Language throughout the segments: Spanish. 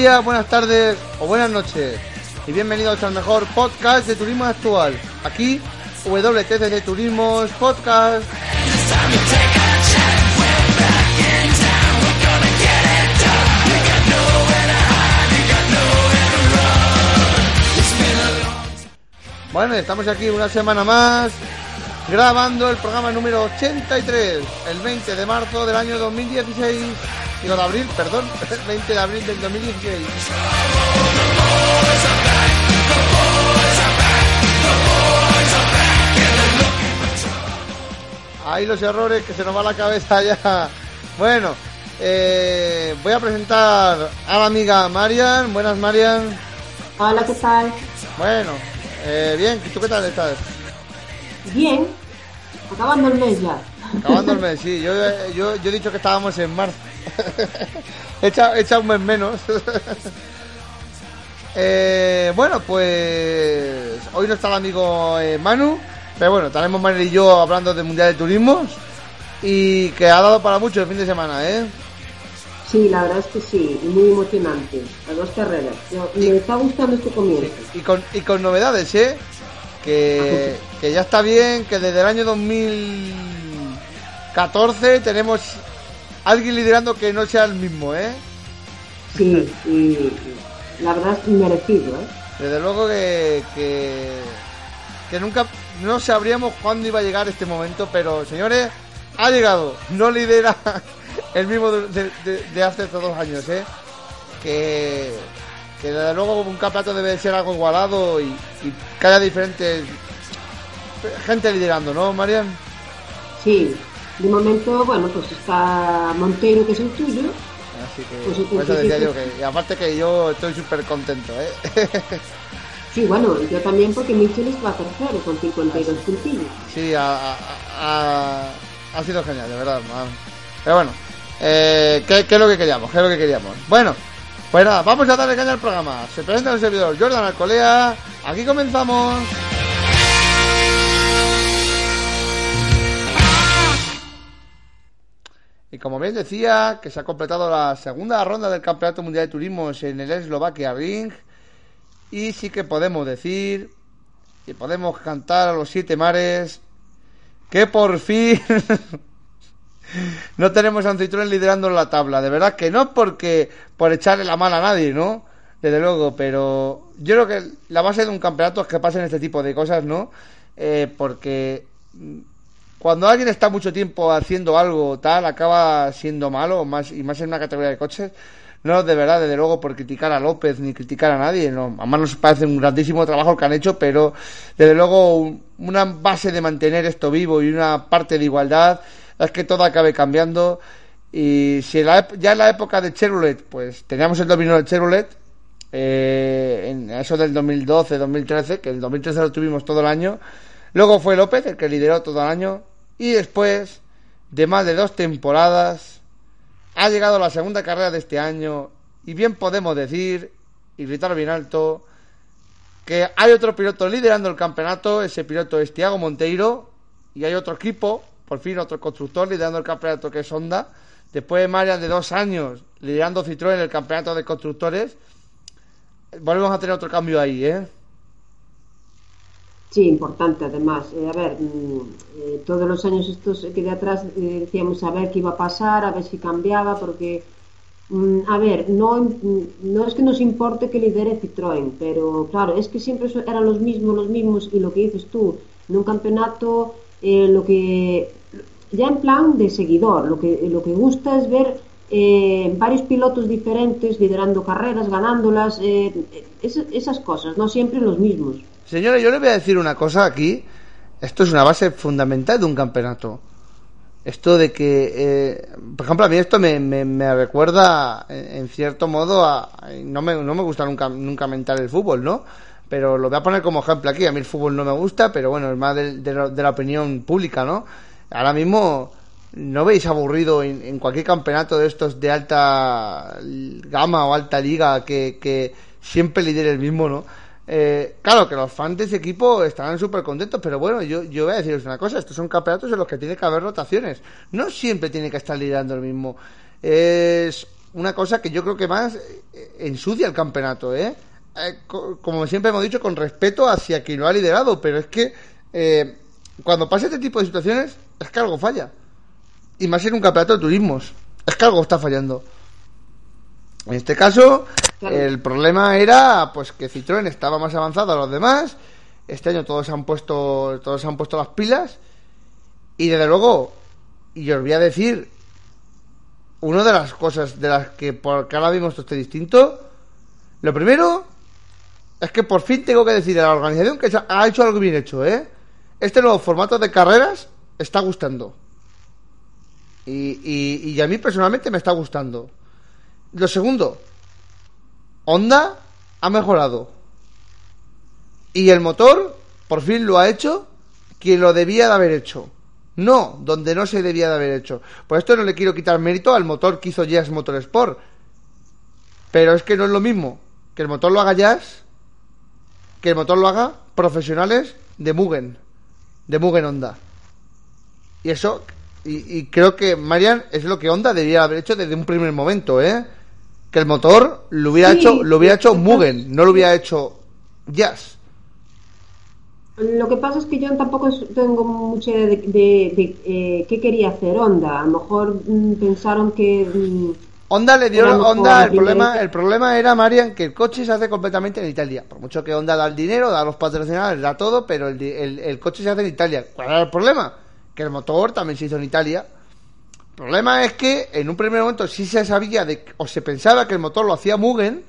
Buenas tardes o buenas noches y bienvenidos al mejor podcast de turismo actual. Aquí, WTC Turismos Podcast. Bueno, estamos aquí una semana más grabando el programa número 83, el 20 de marzo del año 2016. Digo de abril, perdón, el 20 de abril del 2016. Ahí los errores que se nos va la cabeza ya. Bueno, eh, voy a presentar a la amiga Marian. Buenas, Marian. Hola, ¿qué tal? Bueno, eh, bien, ¿tú qué tal estás? Bien, acabando el mes ya. Acabando el mes, sí. Yo, yo, yo he dicho que estábamos en marzo. echa, echa un mes menos. eh, bueno, pues hoy no está el amigo eh, Manu, pero bueno, tenemos Manu y yo hablando del Mundial de Turismos y que ha dado para mucho el fin de semana, ¿eh? Sí, la verdad es que sí, y muy emocionante. Las dos carreras. Me está gustando este comienzo. Y con, y con novedades, ¿eh? Que, que ya está bien, que desde el año 2014 tenemos alguien liderando que no sea el mismo, ¿eh? Sí, y la verdad es merecido, ¿eh? Desde luego que, que, que nunca, no sabríamos cuándo iba a llegar este momento, pero señores, ha llegado. No lidera el mismo de, de- de- de hace estos dos años, ¿eh? Que, que desde luego un campeonato debe ser algo igualado y, y que haya diferentes gente liderando, ¿no, Marian? Sí, de momento, bueno, pues está Montero, que es el tuyo. Así que, Pues eso pues decía yo que, y aparte que yo estoy súper contento, ¿eh? Sí, bueno, yo también porque Michelis va tercero con 52 puntillos. Sí, ha, ha- ha- ha sido genial, de verdad. Pero bueno, eh, ¿qué, qué es lo que queríamos? ¿Qué es lo que queríamos? Bueno, pues nada, vamos a darle caña al programa. Se presenta el servidor Jordan Alcolea. Aquí comenzamos. Y como bien decía, que se ha completado la segunda ronda del Campeonato Mundial de Turismos en el Eslovaquia Ring. Y sí que podemos decir y podemos cantar a los siete mares que por fin no tenemos a un Citroën liderando la tabla. De verdad que no porque por echarle la mano a nadie, ¿no? Desde luego, pero yo creo que la base de un campeonato es que pasen este tipo de cosas, ¿no? Eh, porque cuando alguien está mucho tiempo haciendo algo tal, acaba siendo malo, más y más en una categoría de coches. No, de verdad, desde luego, por criticar a López ni criticar a nadie. No, además nos parece un grandísimo trabajo el que han hecho, pero desde luego un- una base de mantener esto vivo y una parte de igualdad es que todo acabe cambiando. Y si en la ya en la época de Chevrolet, pues teníamos el dominio de Chevrolet, eh, en eso del 2012, 2013, que el 2013 lo tuvimos todo el año. Luego fue López el que lideró todo el año. Y después de más de dos temporadas, ha llegado la segunda carrera de este año. Y bien podemos decir, y gritar bien alto, que hay otro piloto liderando el campeonato, ese piloto es Tiago Monteiro, y hay otro equipo, por fin otro constructor liderando el campeonato que es Honda, después de más de dos años liderando Citroën en el campeonato de constructores, volvemos a tener otro cambio ahí, ¿eh? Sí, importante además. Eh, a ver, mm, eh, todos los años estos que de atrás eh, decíamos a ver qué iba a pasar, a ver si cambiaba, porque, mm, a ver, no, mm, no es que nos importe que lidere Citroën, pero claro, es que siempre eran los mismos, los mismos, y lo que dices tú, en un campeonato, eh, lo que, ya en plan de seguidor, lo que, lo que gusta es ver eh, varios pilotos diferentes liderando carreras, ganándolas, eh, es- esas cosas, no siempre los mismos. Señores, yo le voy a decir una cosa aquí. Esto es una base fundamental de un campeonato. Esto de que, eh, por ejemplo, a mí esto me, me- me recuerda, en, cierto modo, a, no, me, no me gusta nunca, nunca mentar el fútbol, ¿no? Pero lo voy a poner como ejemplo aquí. A mí el fútbol no me gusta, pero bueno, es más de, de la- opinión pública, ¿no? Ahora mismo, ¿no veis aburrido en, en cualquier campeonato de estos de alta gama o alta liga que, que siempre lidere el mismo, ¿no? Eh, claro que los fans de ese equipo estarán súper contentos, pero bueno, yo, yo voy a deciros una cosa, estos son campeonatos en los que tiene que haber rotaciones, no siempre tiene que estar liderando el mismo. Es una cosa que yo creo que más eh, ensucia el campeonato, ¿eh? Eh, co- como siempre hemos dicho, con respeto hacia quien lo ha liderado, pero es que eh, cuando pasa este tipo de situaciones es que algo falla. Y más en un campeonato de turismos, es que algo está fallando. En este caso, El problema era pues que Citroën estaba más avanzado a los demás. Este año todos han puesto todos han puesto las pilas y desde luego y os voy a decir una de las cosas de las que por ahora mismo esto distinto. Lo primero es que por fin tengo que decir a la organización que ha hecho algo bien hecho, ¿eh? Este nuevo formato de carreras está gustando. Y, y, y a mí personalmente me está gustando. Lo segundo, Honda ha mejorado. Y el motor, por fin lo ha hecho quien lo debía de haber hecho. No, donde no se debía de haber hecho. Por esto no le quiero quitar mérito al motor que hizo Jazz Motorsport. Pero es que no es lo mismo que el motor lo haga Jazz que el motor lo haga profesionales de Mugen. De Mugen Honda. Y eso, y, y creo que Marian es lo que Honda debía haber hecho desde un primer momento, ¿eh? Que el motor lo hubiera Sí, hecho, lo hubiera hecho. Mugen, no lo hubiera hecho Jazz. Lo que pasa es que yo tampoco tengo mucha idea de, de- de, eh, qué quería hacer Honda. A lo mejor mm, pensaron que... mm, Honda le dio Honda, el problema, el problema era Marian que el coche se hace completamente en Italia. Por mucho que Honda da el dinero, da los patrocinadores, da todo, pero el, el- el coche se hace en Italia. ¿Cuál era el problema? Que el motor también se hizo en Italia. El problema es que en un primer momento sí se sabía de, o se pensaba que el motor lo hacía Mugen,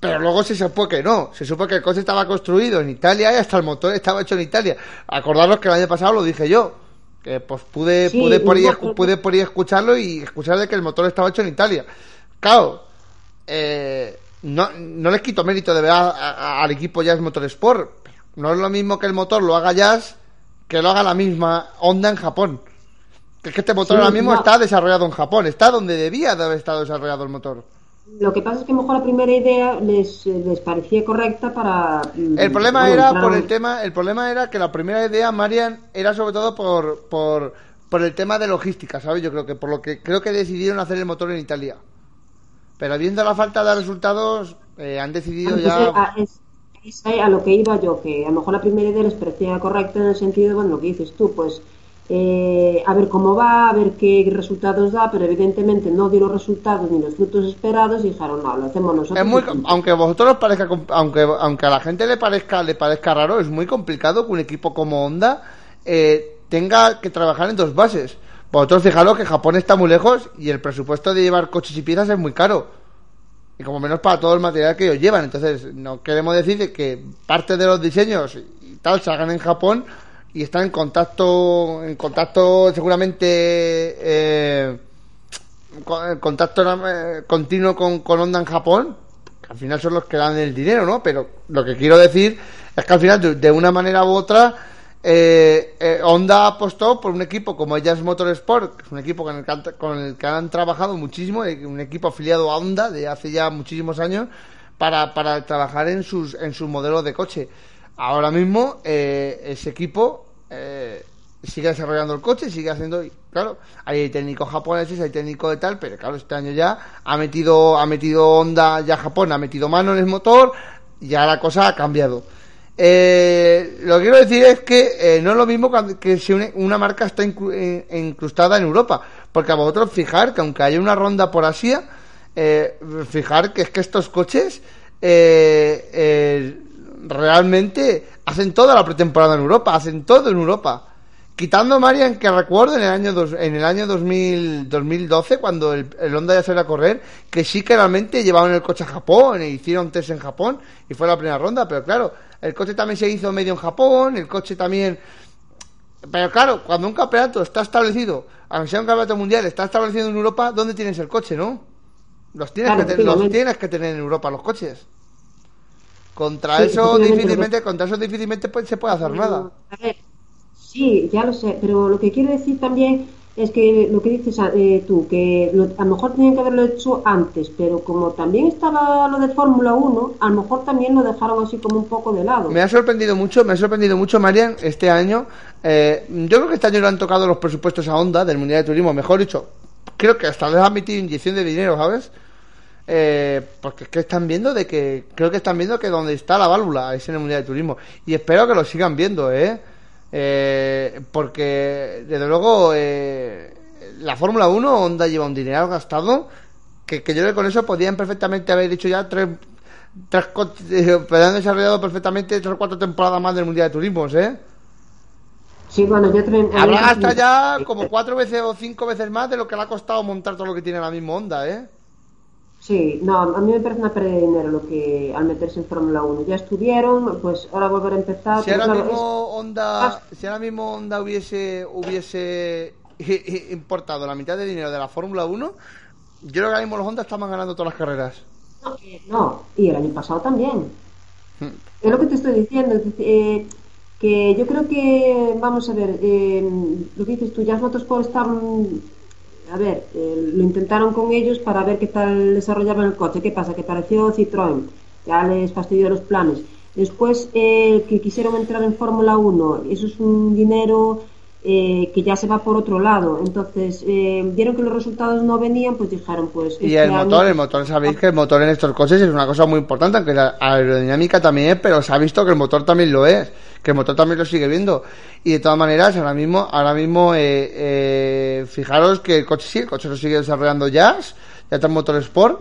pero luego se supo que no. Se supo que el coche estaba construido en Italia y hasta el motor estaba hecho en Italia. Acordaros que el año pasado lo dije yo. Que pues pude, Sí, pude, por ahí, pude por ahí escucharlo y escuchar de que el motor estaba hecho en Italia. Claro, eh, no, no les quito mérito de verdad a- a- al equipo Jazz Motorsport. No es lo mismo que el motor lo haga Jazz que lo haga la misma Honda en Japón. Que es que este motor Sí, ahora mismo no. está desarrollado en Japón, está donde debía de haber estado desarrollado el motor. Lo que pasa es que a lo mejor la primera idea les, les parecía correcta para... mm, El problema bueno, era por el tema, el problema era que la primera idea, Marian, era sobre todo por, por, por el tema de logística, ¿sabes? Yo creo que por lo que creo que decidieron hacer el motor en Italia. Pero viendo la falta de resultados, eh, han decidido Entonces, ya. a, es, a lo que iba yo, que a lo mejor la primera idea les parecía correcta en el sentido, bueno, lo que dices tú, pues eh, a ver cómo va, a ver qué resultados da, pero evidentemente no dio los resultados ni los frutos esperados y dijeron, no, lo hacemos nosotros. Es muy, y punto". aunque a vosotros os parezca, aunque, aunque a la gente le parezca, le parezca raro, es muy complicado que un equipo como Honda eh, tenga que trabajar en dos bases. Vosotros fijaros que Japón está muy lejos y el presupuesto de llevar coches y piezas es muy caro. Y como menos para todo el material que ellos llevan. Entonces, no queremos decir de que parte de los diseños y tal se hagan en Japón y están en contacto, en contacto seguramente eh, en contacto eh, continuo con, Honda en Japón, al final son los que dan el dinero, ¿no? Pero lo que quiero decir es que al final, de, una manera u otra, eh, eh, Honda apostó por un equipo como Jazz Motorsport, que es un equipo con el, que han, con el que han trabajado muchísimo, un equipo afiliado a Honda de hace ya muchísimos años, para, para trabajar en sus, en sus modelos de coche. Ahora mismo eh, ese equipo eh, sigue desarrollando el coche, sigue haciendo, claro, hay técnicos japoneses, hay técnicos de tal, pero claro, este año ya ha metido, ha metido Honda, ya Japón ha metido mano en el motor, ya la cosa ha cambiado. Eh, lo que quiero decir es que eh, no es lo mismo que si una marca está eh, incrustada en Europa, porque a vosotros fijar que aunque haya una ronda por Asia, eh, fijar que es que estos coches realmente hacen toda la pretemporada en Europa, hacen todo en Europa. Quitando Marian, que recuerdo en el año dos, en el año 2000, 2012, cuando el, Honda ya salió a correr, que sí que realmente llevaban el coche a Japón e hicieron test en Japón y fue la primera ronda, pero claro, el coche también se hizo medio en Japón, el coche también... Pero claro, cuando un campeonato está establecido, aunque sea un campeonato mundial, está establecido en Europa, ¿dónde tienes el coche, no? Los tienes, que, los tienes que tener en Europa los coches. Contra eso difícilmente, contra eso difícilmente se puede hacer nada. Sí, ya lo sé, pero lo que quiero decir también es que lo que dices eh, tú, que a lo mejor tenían que haberlo hecho antes, pero como también estaba lo de Fórmula 1, a lo mejor también lo dejaron así como un poco de lado. Me ha sorprendido mucho, me ha sorprendido mucho, Marian, este año. Eh, yo creo que este año le han tocado los presupuestos a Honda del Mundial de Turismo, mejor dicho, creo que hasta les han metido inyección de dinero, ¿sabes? Eh, porque es que están viendo de que, creo que están viendo que donde está la válvula es en el Mundial de Turismo. Y espero que lo sigan viendo, ¿eh? Eh, porque, desde luego, eh, la Fórmula 1, Honda lleva un dinero gastado que, que yo creo que con eso podían perfectamente haber dicho ya tres, tres eh, han desarrollado perfectamente tres o cuatro temporadas más del Mundial de Turismos, ¿eh? Sí, bueno, yo Habrá gastado ya como cuatro veces o cinco veces más de lo que le ha costado montar todo lo que tiene la misma Honda, ¿eh? Sí, no, a mí me parece una pérdida de dinero lo que al meterse en Fórmula 1. Ya estuvieron, pues ahora volver a empezar. Si ahora mismo Honda, si ahora mismo Honda hubiese hubiese importado la mitad de dinero de la Fórmula 1, yo creo que ahora mismo los Honda estaban ganando todas las carreras. No, y el año pasado también. Hmm. Es lo que te estoy diciendo, eh, que yo creo que, vamos a ver, eh, lo que dices tú, ya Motorsport están a ver, eh, lo intentaron con ellos para ver qué tal desarrollaban el coche. ¿Qué pasa? Que pareció Citroën, ya les fastidió los planes. Después eh, que quisieron entrar en Fórmula 1, eso es un dinero eh, que ya se va por otro lado. Entonces, eh, vieron que los resultados no venían, pues dijeron, pues... Y el motor, el motor, sabéis que el motor en estos coches es una cosa muy importante, aunque la aerodinámica también es, pero se ha visto que el motor también lo es, que el motor también lo sigue viendo. Y de todas maneras, ahora mismo, ahora mismo, eh, eh, fijaros que el coche sí, el coche lo sigue desarrollando Jazz, ya está en Motor Sport,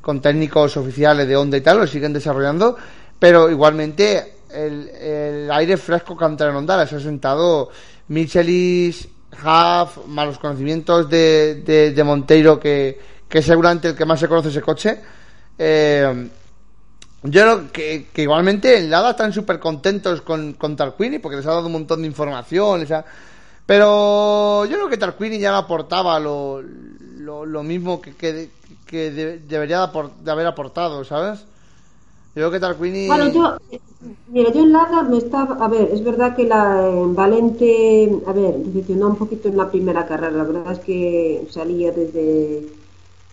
con técnicos oficiales de Honda y tal, lo siguen desarrollando, pero igualmente el, el aire fresco que entra en Honda se ha sentado Michelis, Huff, malos conocimientos de, de, Monteiro, que, que, seguramente el que más se conoce ese coche. Eh, yo creo que, igualmente en Lada están súper contentos con, con Tarquini porque les ha dado un montón de información. Pero yo creo que Tarquini ya aportaba lo, lo, mismo que, que, que debería de haber aportado, ¿sabes? Creo que Tarquini. Bueno, yo. Mira, yo en Lada me estaba. A ver, es verdad que la Valente. A ver, decepcionó un poquito en la primera carrera. La verdad es que salía desde.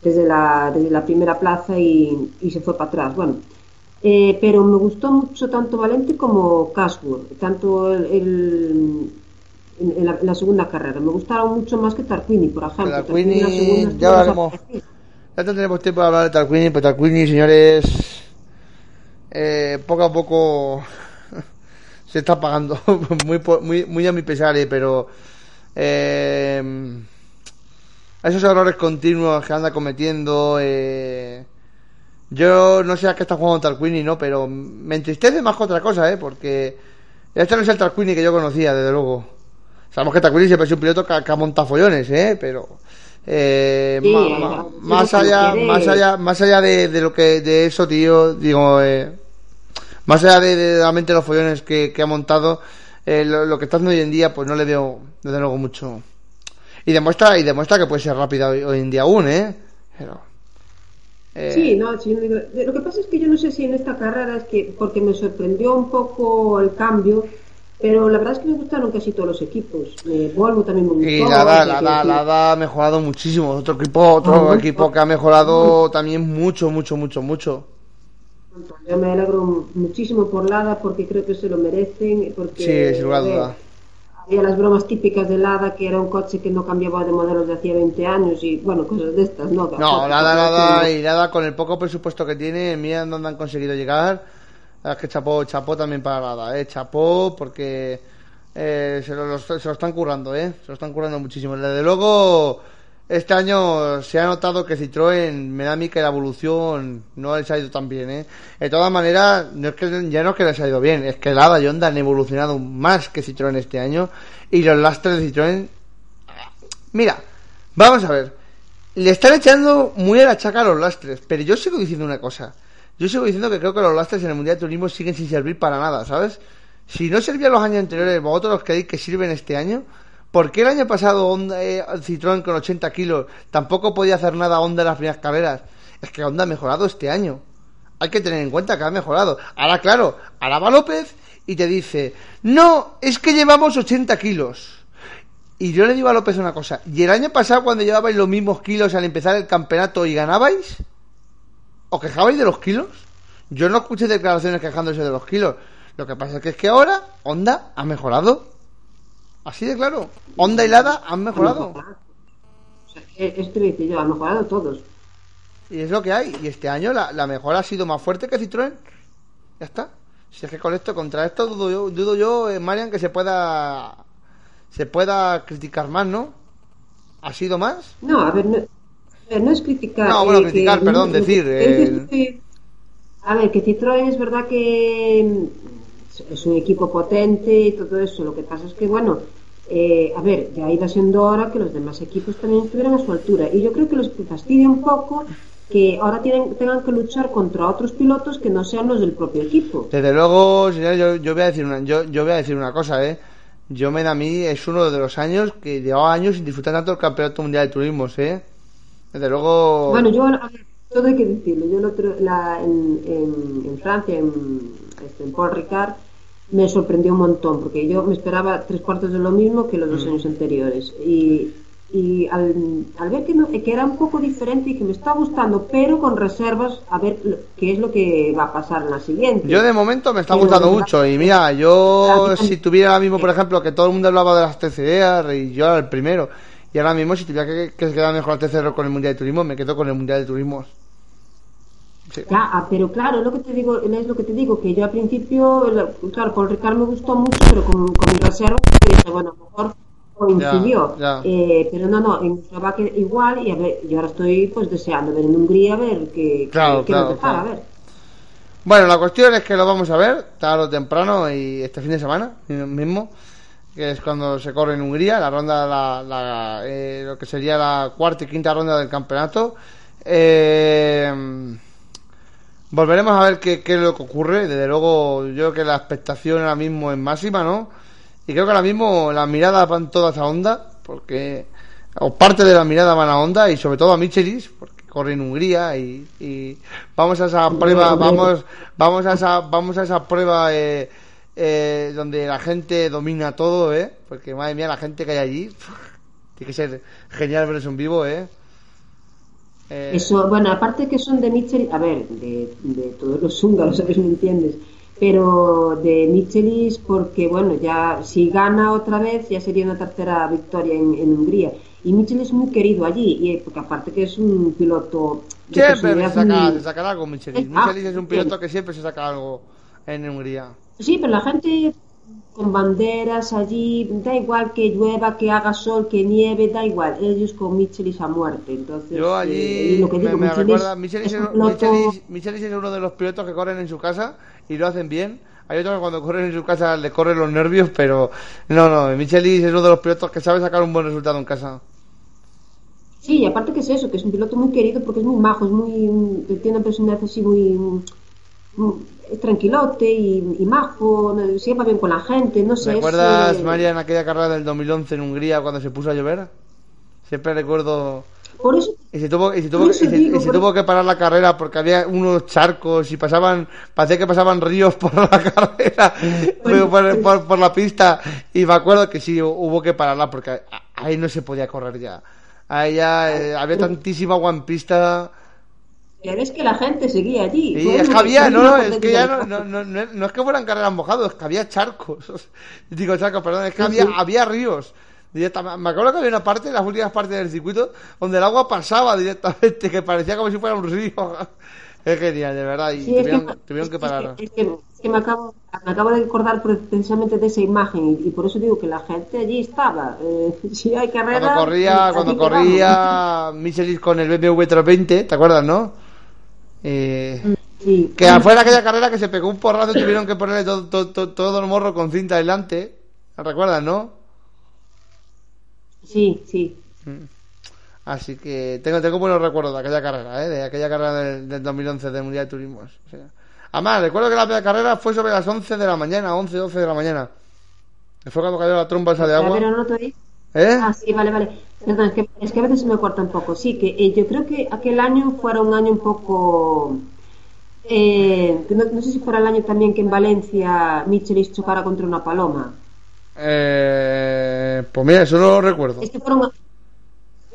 Desde la, desde la primera plaza y, y se fue para atrás. Bueno, eh, pero me gustó mucho tanto Valente como Casworth, tanto el, en, la, segunda carrera. Me gustaron mucho más que Tarquini, por ejemplo. Tarquini, ya hablaremos. Ya tendremos tiempo de hablar de Tarquini, pero Tarquini, señores, eh, poco a poco se está pagando muy, muy, muy a mi pesar, eh, pero eh, esos errores continuos que anda cometiendo, eh, yo no sé a qué está jugando Tarquini, ¿no? Pero me entristece más que otra cosa, ¿eh? Porque este no es el Tarquini que yo conocía, desde luego. Sabemos que Tarquini siempre es un piloto que, ha montado follones, ¿eh? Pero eh, más, allá, más allá, más allá de, de, lo que de eso, tío, digo, eh, más allá de, la mente de los follones que, ha montado, eh, lo, que está haciendo hoy en día, pues no le veo, desde luego, mucho. Y demuestra, y demuestra que puede ser rápida hoy, en día aún, ¿eh? Pero, eh, Sí, no, lo que pasa es que yo no sé si en esta carrera es que, porque me sorprendió un poco el cambio, pero la verdad es que me gustaron casi todos los equipos. Eh, Volvo también me gustó. Y nada, nada, nada ha mejorado muchísimo. Otro equipo, otro equipo que ha mejorado también mucho, mucho, mucho, mucho. Yo me alegro muchísimo por Lada porque creo que se lo merecen. Porque, Sí, sin duda. Había las bromas típicas de Lada, que era un coche que no cambiaba de modelo desde hacía 20 años y, bueno, cosas de estas, ¿no? No, nada, no- y nada, con el poco presupuesto que tiene, mira dónde han conseguido llegar. La verdad Es que chapó, chapó también para nada, eh, chapó porque eh, se, lo, se lo están currando, eh, se lo están currando muchísimo. Desde luego, este año se ha notado que Citroën, me da a mí que la evolución no les ha ido tan bien, eh. De todas maneras, no es que, ya no es que les ha ido bien, es que Lada y Honda han evolucionado más que Citroën este año y los lastres de Citroën Mira, vamos a ver. Le están echando muy a la chaca a los lastres, pero yo sigo diciendo una cosa. Yo sigo diciendo que creo que los lastres en el Mundial de Turismo siguen sin servir para nada, ¿sabes? Si no servían los años anteriores, vosotros creéis que sirven este año, ¿por qué el año pasado Honda, eh, Citroën con 80 kilos tampoco podía hacer nada Honda en las primeras carreras? Es que Honda ha mejorado este año. Hay que tener en cuenta que ha mejorado. Ahora, claro, va López y te dice, no, es que llevamos 80 kilos. Y yo le digo a López una cosa, ¿y el año pasado cuando llevabais los mismos kilos al empezar el campeonato y ganabais? ¿Os quejabais de los kilos? Yo no escuché declaraciones quejándose de los kilos. Lo que pasa es que es que ahora Honda ha mejorado. Así de claro. Honda y Lada han mejorado. O sea, es dice yo, han mejorado todos. Y es lo que hay. Y este año la, la mejora ha sido más fuerte que Citroën. Ya está. Si es que con esto, contra esto, dudo yo, dudo yo eh, Marian, que se pueda se pueda criticar más, ¿no? ¿Ha sido más? No, a ver, no, a ver, no es criticar. No, bueno, eh, criticar, que- perdón, decir, que eh, que- a ver, que Citroën es verdad que es un equipo potente y todo eso. Lo que pasa es que, bueno, eh, a ver, ya iba siendo hora que los demás equipos también estuvieran a su altura. Y yo creo que los fastidia un poco que ahora tienen, tengan que luchar contra otros pilotos que no sean los del propio equipo. Desde luego, señor, yo, yo voy a decir una, yo, yo voy a decir una cosa, eh. Yo me da a mí, es uno de los años que llevaba años sin disfrutar tanto el campeonato mundial de turismos, eh. Desde luego. Bueno, yo, a ver, todo hay que decirlo. Yo el otro, la, en, en, en Francia, en, en Paul Ricard, me sorprendió un montón, porque yo me esperaba tres cuartos de lo mismo que los dos años anteriores. Y, y al, al ver que, no- que era un poco diferente y que me está gustando, pero con reservas, a ver lo- qué es lo que va a pasar en la siguiente. Yo de momento me está gustando mucho y mira, yo si tuviera ahora mismo, por ejemplo, que todo el mundo hablaba de las TCR y yo era el primero, y ahora mismo si tuviera que, que quedar mejor la TCR con el Mundial de Turismo, me quedo con el Mundial de Turismo. Sí. Cla- ah, pero claro, es lo que te digo, es lo que te digo, que yo al principio, claro, Paul Ricard me gustó mucho, pero con, con mi reserva bueno, a lo mejor coincidió. Ya, ya. Eh, pero no, no, en Eslovaquia igual, y a ver, yo ahora estoy pues deseando ver en Hungría a ver qué, Claro, claro, nos depara, claro. a ver. Bueno, la cuestión es que lo vamos a ver tarde o temprano y este fin de semana mismo, que es cuando se corre en Hungría, la ronda, la, la, eh, lo que sería la cuarta y quinta ronda del campeonato. Eh, volveremos a ver qué, qué es lo que ocurre. Desde luego, yo creo que la expectación ahora mismo es máxima, ¿no? Y creo que ahora mismo las miradas van todas a Honda, porque o parte de la mirada van a Honda y sobre todo a Michelis, porque corre en Hungría y, y vamos a esa prueba, vamos, vamos a esa, vamos a esa prueba eh, eh, donde la gente domina todo, ¿eh? Porque madre mía, la gente que hay allí, tiene que ser genial verlos en vivo, ¿eh? Eh, Eso, bueno, aparte que son de Michelis, a ver, de, de todos los húngaros, ¿sabes? ¿Me entiendes? Pero de Michelis, porque bueno, ya si gana otra vez, ya sería una tercera victoria en, en Hungría. Y Michelis es muy querido allí, y, porque aparte que es un piloto de Siempre se, saca, muy- se sacará algo Michelis. Ah, Michelis es un piloto bien. que siempre se saca algo en Hungría. Sí, pero la gente con banderas allí, da igual que llueva, que haga sol, que nieve, da igual, ellos con Michelis a muerte. Entonces, Yo eh, allí y lo que me, digo, me Michelis recuerda, Michelis es es, un piloto- Michelis- Michelis es uno de los pilotos que corren en su casa y lo hacen bien. Hay otros que cuando corren en su casa le corren los nervios, pero no, no, Michelis es uno de los pilotos que sabe sacar un buen resultado en casa. Sí, y aparte que es eso, que es un piloto muy querido porque es muy majo, es muy, tiene una personalidad así muy, mm, tranquilote y, y majo, se lleva bien con la gente, no sé. ¿Recuerdas, eh, María, en aquella carrera del 2011 en Hungría cuando se puso a llover? Siempre recuerdo Por eso, Y se tuvo, y se tuvo, y se- digo, y se por tuvo que parar la carrera porque había unos charcos y pasaban, parecía que pasaban ríos por la carrera, por, por- por- por la pista. Y me acuerdo que sí, hubo que pararla porque ahí no se podía correr ya. Ahí ya eh, había tantísima agua en pista. Pero es que la gente seguía allí. Y Bueno, es que había, no, no, es que ya no, no, no, no, es que fueran carreras mojados, es que había charcos. Digo charcos, perdón, es que Sí, había, sí. había ríos. Directamente. Me acuerdo que había una parte, las últimas partes del circuito, donde el agua pasaba directamente, que parecía como si fuera un río. Es genial, de verdad, y Sí, es tuvieron, que, tuvieron que parar. es que- es que me, acabo, me acabo de acordar pre- precisamente de esa imagen y, y por eso digo que la gente allí estaba. Eh, si hay carrera. Cuando corría, cuando corría Michelis con el BMW 320, ¿te acuerdas, no? Eh, Sí. que afuera aquella carrera que se pegó un porrazo tuvieron que ponerle todo, todo, todo, el morro con cinta delante. ¿Te recuerdas, no? Sí, sí. Así que tengo, tengo buenos recuerdos de aquella carrera, ¿eh? de aquella carrera del, del 2011 del Mundial de Turismos. O sea, además, recuerdo que la primera carrera fue sobre las 11 de la mañana, 11, 12 de la mañana. Fue cuando cayó la tromba esa de agua. ver, no te. ¿Eh? Ah, sí, vale, vale. Perdón, es que, es que a veces se me corta un poco. Sí, que eh, yo creo que aquel año fuera un año un poco. Eh, no, no sé si fuera el año también que en Valencia Michelis chocara contra una paloma. Eh, pues mira, eso no lo recuerdo. Es que fueron.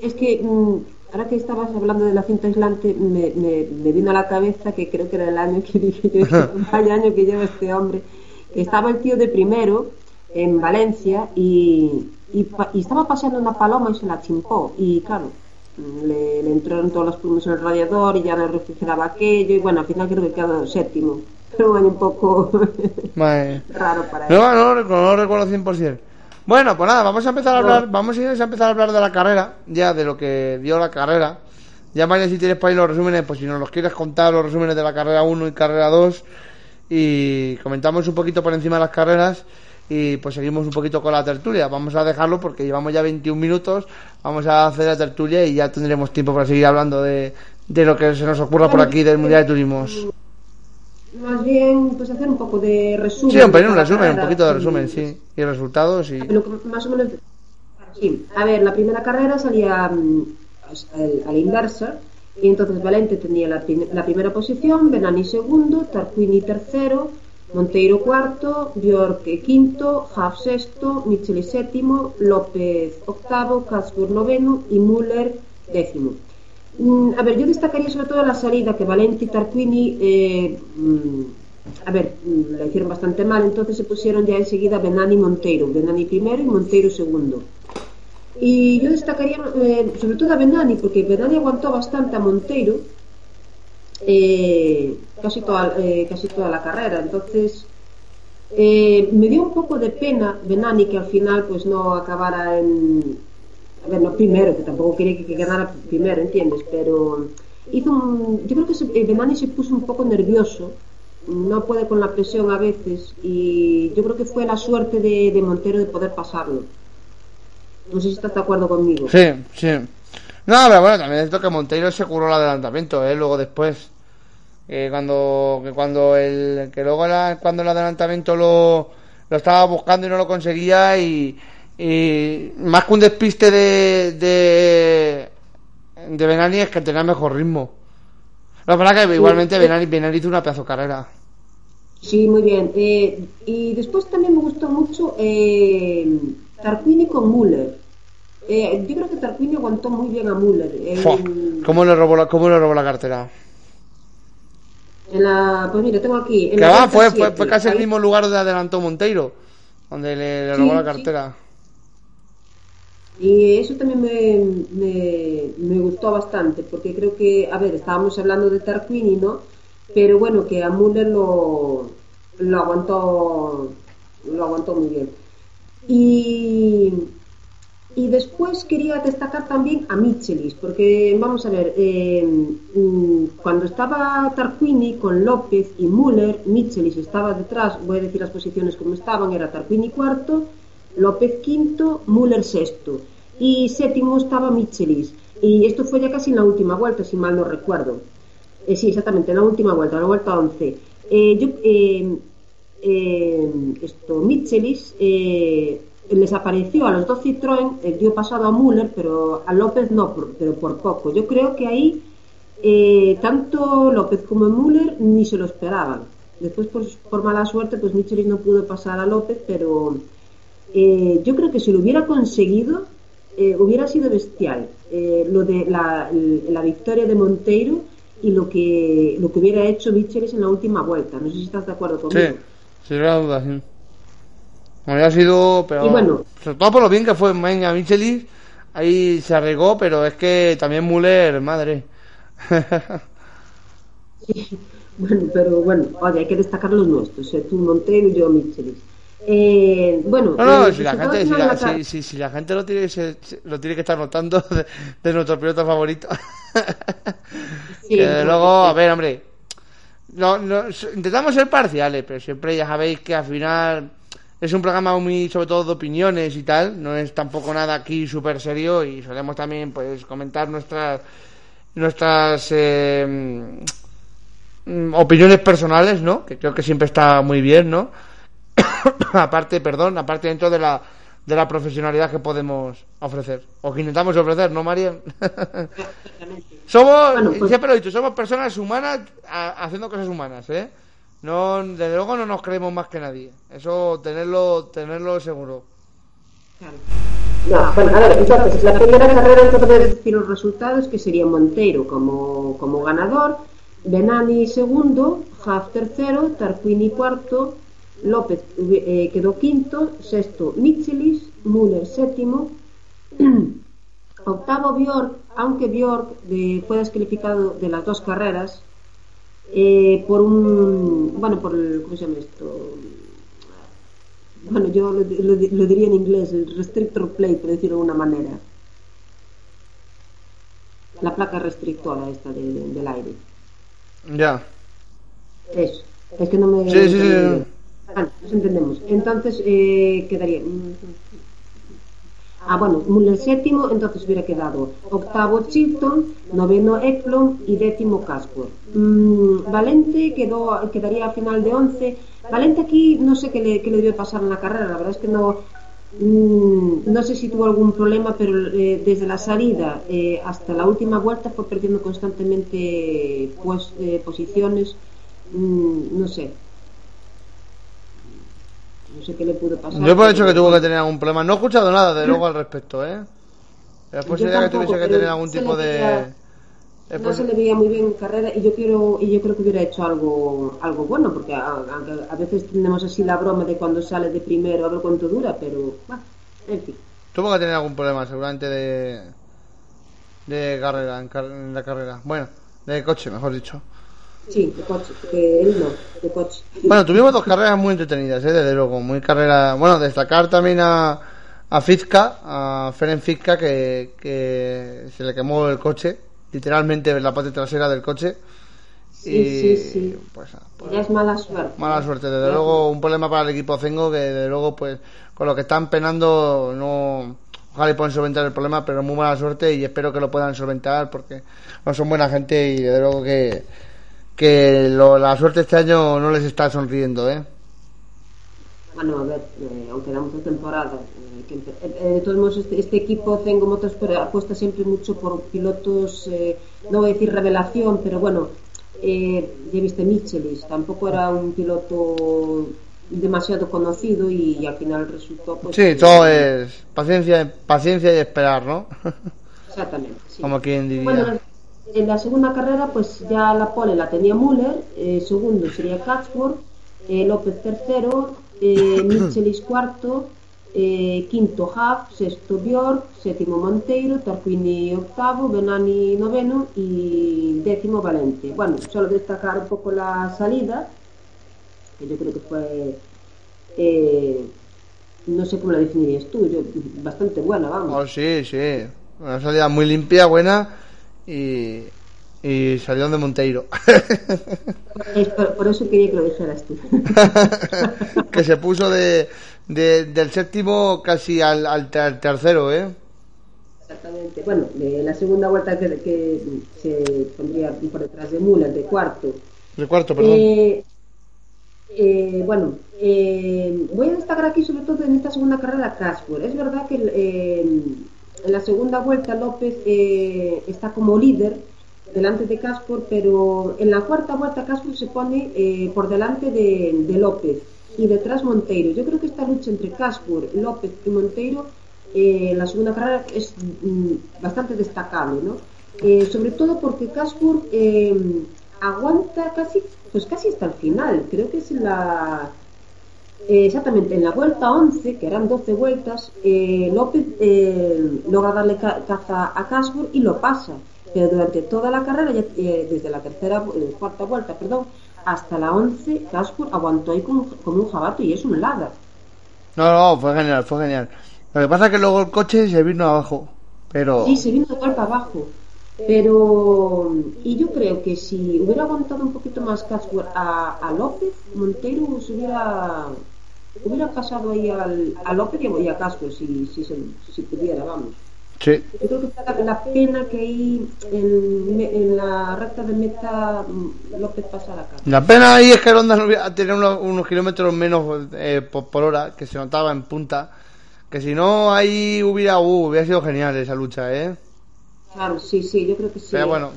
Es que mm, ahora que estabas hablando de la cinta aislante, me, me, me vino a la cabeza que creo que era el año que dije yo, vaya año que lleva este hombre. Estaba el tío de primero en Valencia y, y, y estaba paseando una paloma y se la chimpó. Y claro, mm, le, le entraron todos los plumos en el radiador y ya no refrigeraba aquello. Y bueno, al final creo que quedó séptimo. Pero año un poco raro para él. No, no, lo recuerdo, no lo recuerdo 100%. Bueno, pues nada, vamos a empezar a hablar, vamos a ir a empezar a hablar de la carrera, ya de lo que dio la carrera. Ya María, si tienes para ahí los resúmenes, pues si nos los quieres contar, los resúmenes de la carrera 1 y carrera 2, y comentamos un poquito por encima de las carreras, y pues seguimos un poquito con la tertulia. Vamos a dejarlo porque llevamos ya 21 minutos, vamos a hacer la tertulia y ya tendremos tiempo para seguir hablando de, de lo que se nos ocurra por aquí del Mundial de Turismos. Más bien, pues hacer un poco de resumen. Sí, un resumen, un poquito de resumen, sí, y resultados y... Más o menos. Sí, a ver, la primera carrera salía mm, al, a la inversa, y entonces Valente tenía la, la primera posición, Benani segundo, Tarquini tercero, Monteiro cuarto, Bjork quinto, Haaf sexto, Micheli séptimo, López octavo, Casper noveno y Müller décimo. Mm, a ver, yo destacaría sobre todo la salida que Valente y Tarquini, eh, mm, a ver, mm, la hicieron bastante mal, entonces se pusieron ya enseguida Benani y Monteiro, Benani primero y Monteiro segundo. Y yo destacaría eh, sobre todo a Benani, porque Benani aguantó bastante a Monteiro eh, casi, toda, eh, casi toda la carrera, entonces eh, me dio un poco de pena Benani que al final pues no acabara en a ver, no primero, que tampoco quería que, que ganara primero, ¿entiendes? Pero hizo un, yo creo que se, eh, Benani se puso un poco nervioso, no puede con la presión a veces y yo creo que fue la suerte de, de Montero de poder pasarlo. No sé si estás de acuerdo conmigo. Sí, sí. No, pero bueno, también es cierto que Monteiro se curó el adelantamiento, ¿eh? Luego después. Eh, cuando, que cuando el, que luego la- cuando el adelantamiento lo, lo estaba buscando y no lo conseguía y, y más que un despiste de, de, de Benani es que tenía mejor ritmo. La verdad que igualmente Benani, Benani hizo una pedazo de carrera. Sí, muy bien. Eh, y después también me gustó mucho eh, Tarquini con Müller. Eh, yo creo que Tarquini aguantó muy bien a Müller. En, Fua, ¿Cómo le robó la, cómo le robó la cartera? en la, pues mira, tengo aquí. En Que va, fue, fue, casi el mismo lugar donde adelantó Monteiro, donde le, le Sí, robó la sí. cartera. Y eso también me, me, me gustó bastante, porque creo que, a ver, estábamos hablando de Tarquini, ¿no? Pero bueno, que a Müller lo, lo aguantó lo aguantó muy bien. Y, y después quería destacar también a Michelis, porque vamos a ver, eh, mm, cuando estaba Tarquini con López y Müller, Michelis estaba detrás, voy a decir las posiciones como estaban, era Tarquini cuarto, López quinto, Müller sexto y séptimo estaba Michelis. Y esto fue ya casi en la última vuelta, si mal no recuerdo. Eh, sí, exactamente, en la última vuelta, en la vuelta 11. Eh, esto, Michelis les apareció a los dos Citroën, dio pasado a Müller, pero a López no, por- pero por poco. Yo creo que ahí eh, tanto López como Müller ni se lo esperaban. Después, por mala suerte, pues Michelis no pudo pasar a López, pero eh, yo creo que si lo hubiera conseguido, eh, hubiera sido bestial. Eh, lo de la, la victoria de Monteiro y lo que lo que hubiera hecho Michelis en la última vuelta. No sé si estás de acuerdo conmigo. Sí, sin duda. Habría sido, pero Y bueno. sobre todo por lo bien que fue Menga Michelis, ahí se arregó, pero es que también Müller, madre. Bueno, pero bueno, oye, hay que destacar los nuestros, eh, tú Montero y yo Michelis. Eh, bueno, No, no, eh, si la gente, si final de la, la car- si, si- si la gente lo tiene se- lo tiene que estar notando de, de nuestro piloto favorito. Sí, que bueno, luego, sí. a ver, hombre, no, no, intentamos ser parciales, pero siempre ya sabéis que al final es un programa muy, sobre todo de opiniones y tal, no es tampoco nada aquí súper serio y solemos también, pues, comentar nuestras, nuestras, eh, opiniones personales, ¿no? Que creo que siempre está muy bien, ¿no? aparte, perdón, aparte dentro de la, de la profesionalidad que podemos ofrecer, o que intentamos ofrecer, ¿no, María? somos, Bueno, pues- siempre lo he dicho, somos personas humanas a- haciendo cosas humanas, ¿eh? No, desde luego no nos creemos más que nadie. Eso, tenerlo, tenerlo seguro. No, bueno, a ver, entonces, la primera carrera, entonces, de decir los resultados, que sería Monteiro como, como ganador, Benani segundo, Haas tercero, Tarquini cuarto, López eh, quedó quinto, sexto Michelis, Müller séptimo, octavo Bjork, aunque Bjork eh, fue descalificado de las dos carreras eh, por un, bueno, por el, ¿cómo se llama esto? Bueno, yo lo, lo- lo diría en inglés, el restrictor plate, por decirlo de alguna manera. La placa restrictora esta de- de- del aire. Ya. Eso. Es que no me... Sí, sí, sí. Bueno, nos entendemos. Entonces, eh, quedaría... Ah, bueno, Müller séptimo, entonces hubiera quedado octavo Chilton, noveno Eklund y décimo Casper. Mm, Valente quedó, quedaría a final de 11. Valente aquí no sé qué le, qué debió pasar en la carrera, la verdad es que no, mm, no sé si tuvo algún problema, pero eh, desde la salida eh, hasta la última vuelta fue perdiendo constantemente pues, eh, posiciones. Mm, no sé. No sé qué le pudo pasar. Yo por hecho que tuvo que tener algún problema. No he escuchado nada de luego al respecto, ¿eh? Es posible que tuviese que tener algún tipo de... no se le veía muy bien en carrera y yo quiero y yo creo que hubiera hecho algo algo bueno porque a, a- a veces tenemos así la broma de cuando sale de primero a ver cuánto dura pero en fin Tuvo que tener algún problema seguramente de... De carrera, en, car- en la carrera. Bueno, de coche, mejor dicho. Sí de coche que él no de coche Bueno, tuvimos dos carreras muy entretenidas, ¿eh? desde luego. Muy carrera. Bueno, destacar también a, a Fizka, a Ferenc Fizka, que, que se le quemó el coche, literalmente la parte trasera del coche. Sí, y, sí, sí. Pues, pues, ya es mala suerte mala suerte, desde luego un problema para el equipo Cengo, que desde luego, pues, con lo que están penando, no. Ojalá y puedan solventar el problema, pero muy mala suerte y espero que lo puedan solventar porque no son buena gente y desde luego que, que lo- la suerte este año no les está sonriendo, ¿eh? bueno a ver eh, aunque da mucha temporada eh, que eh, eh, de todos modos este, este equipo tengo Motorsport apuesta siempre mucho por pilotos eh, no voy a decir revelación pero bueno eh, ya viste Michelis tampoco era un piloto demasiado conocido y, al final resultó pues Sí, todo es paciencia, paciencia y esperar, ¿no? exactamente sí. Como quien diría. Bueno, en la segunda carrera, pues ya la pole la tenía Müller, eh, segundo sería Catsworth, eh, López tercero, eh, Michelis cuarto, eh, quinto Haaf, sexto Bjork, séptimo Monteiro, Tarquini octavo, Benani noveno y décimo Valente. Bueno, solo destacar un poco la salida, que yo creo que fue, eh, no sé cómo la definirías tú, yo, bastante buena, vamos. Oh, sí, sí. Una salida muy limpia, buena y, y salieron de Monteiro. Por, por eso quería que lo dijeras tú. que se puso de, de- del séptimo casi al, al ter- tercero, ¿eh? Exactamente. Bueno, de la segunda vuelta que, que se pondría por detrás de Mula, de cuarto. El cuarto, perdón. Eh, eh, bueno, eh, voy a destacar aquí sobre todo en esta segunda carrera Casper. Es verdad que eh, en la segunda vuelta López eh, está como líder delante de Casper, pero en la cuarta vuelta Casper se pone eh, por delante de, López y detrás Monteiro. Yo creo que esta lucha entre Casper, López y Monteiro eh, en la segunda carrera es mm, bastante destacable, ¿no? Eh, sobre todo porque Casburg eh, aguanta casi, pues casi hasta el final. Creo que es la eh, exactamente en la vuelta 11, que eran 12 vueltas, eh, López eh, logra darle ca- caza a Casburg y lo pasa. Pero durante toda la carrera, ya, eh, desde la tercera, eh, cuarta vuelta, perdón, hasta la 11, Casburg aguantó ahí como, como un jabato y es un lada. No, no, fue genial, fue genial. Lo que pasa es que luego el coche se vino abajo. Pero. Sí, se vino de golpe abajo. Pero, y yo creo que si hubiera aguantado un poquito más Casburg a, a López, Monteiro se hubiera, hubiera pasado ahí al, a López y a Casburg si, si, se- si pudiera, vamos. Sí. Yo creo que la, la pena que ahí en, en la recta de meta mm, López pasara acá. La pena ahí es que hubiera- tenía unos, unos kilómetros menos eh, por, por hora, que se notaba en punta. Que si no, ahí hubiera, uh, hubiera sido genial esa lucha, ¿eh? Claro, sí, sí, yo creo que sí. Pero bueno,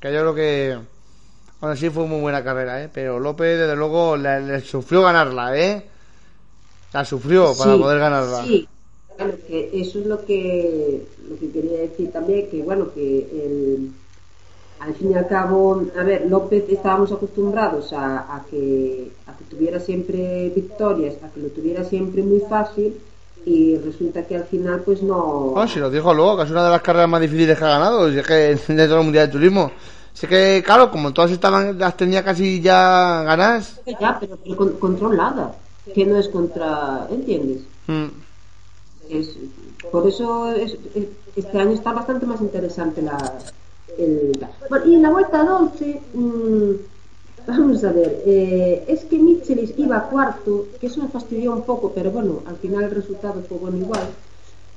que yo creo que. Bueno, sí fue muy buena carrera, ¿eh? Pero López, desde luego, le, sufrió ganarla, ¿eh? La sufrió para Sí, poder ganarla. Sí, claro, que eso es lo que, lo que quería decir también, que bueno, que el, al fin y al cabo, a ver, López estábamos acostumbrados a, a que, a que tuviera siempre victorias, a que lo tuviera siempre muy fácil y resulta que al final pues no... Bueno, si lo dijo luego, que es una de las carreras más difíciles que ha ganado, si es que de todo el Mundial de Turismo. Así que, claro, como todas estaban, las tenía casi ya ganadas. Ya, pero, pero con- controlada, que no es contra, ¿entiendes? mm, Es, por eso es- es- este año está bastante más interesante la, el, Bueno, y en la vuelta 12, mm, vamos a ver, eh, es que Michelis iba cuarto, que eso me fastidió un poco, pero bueno, al final el resultado fue bueno igual.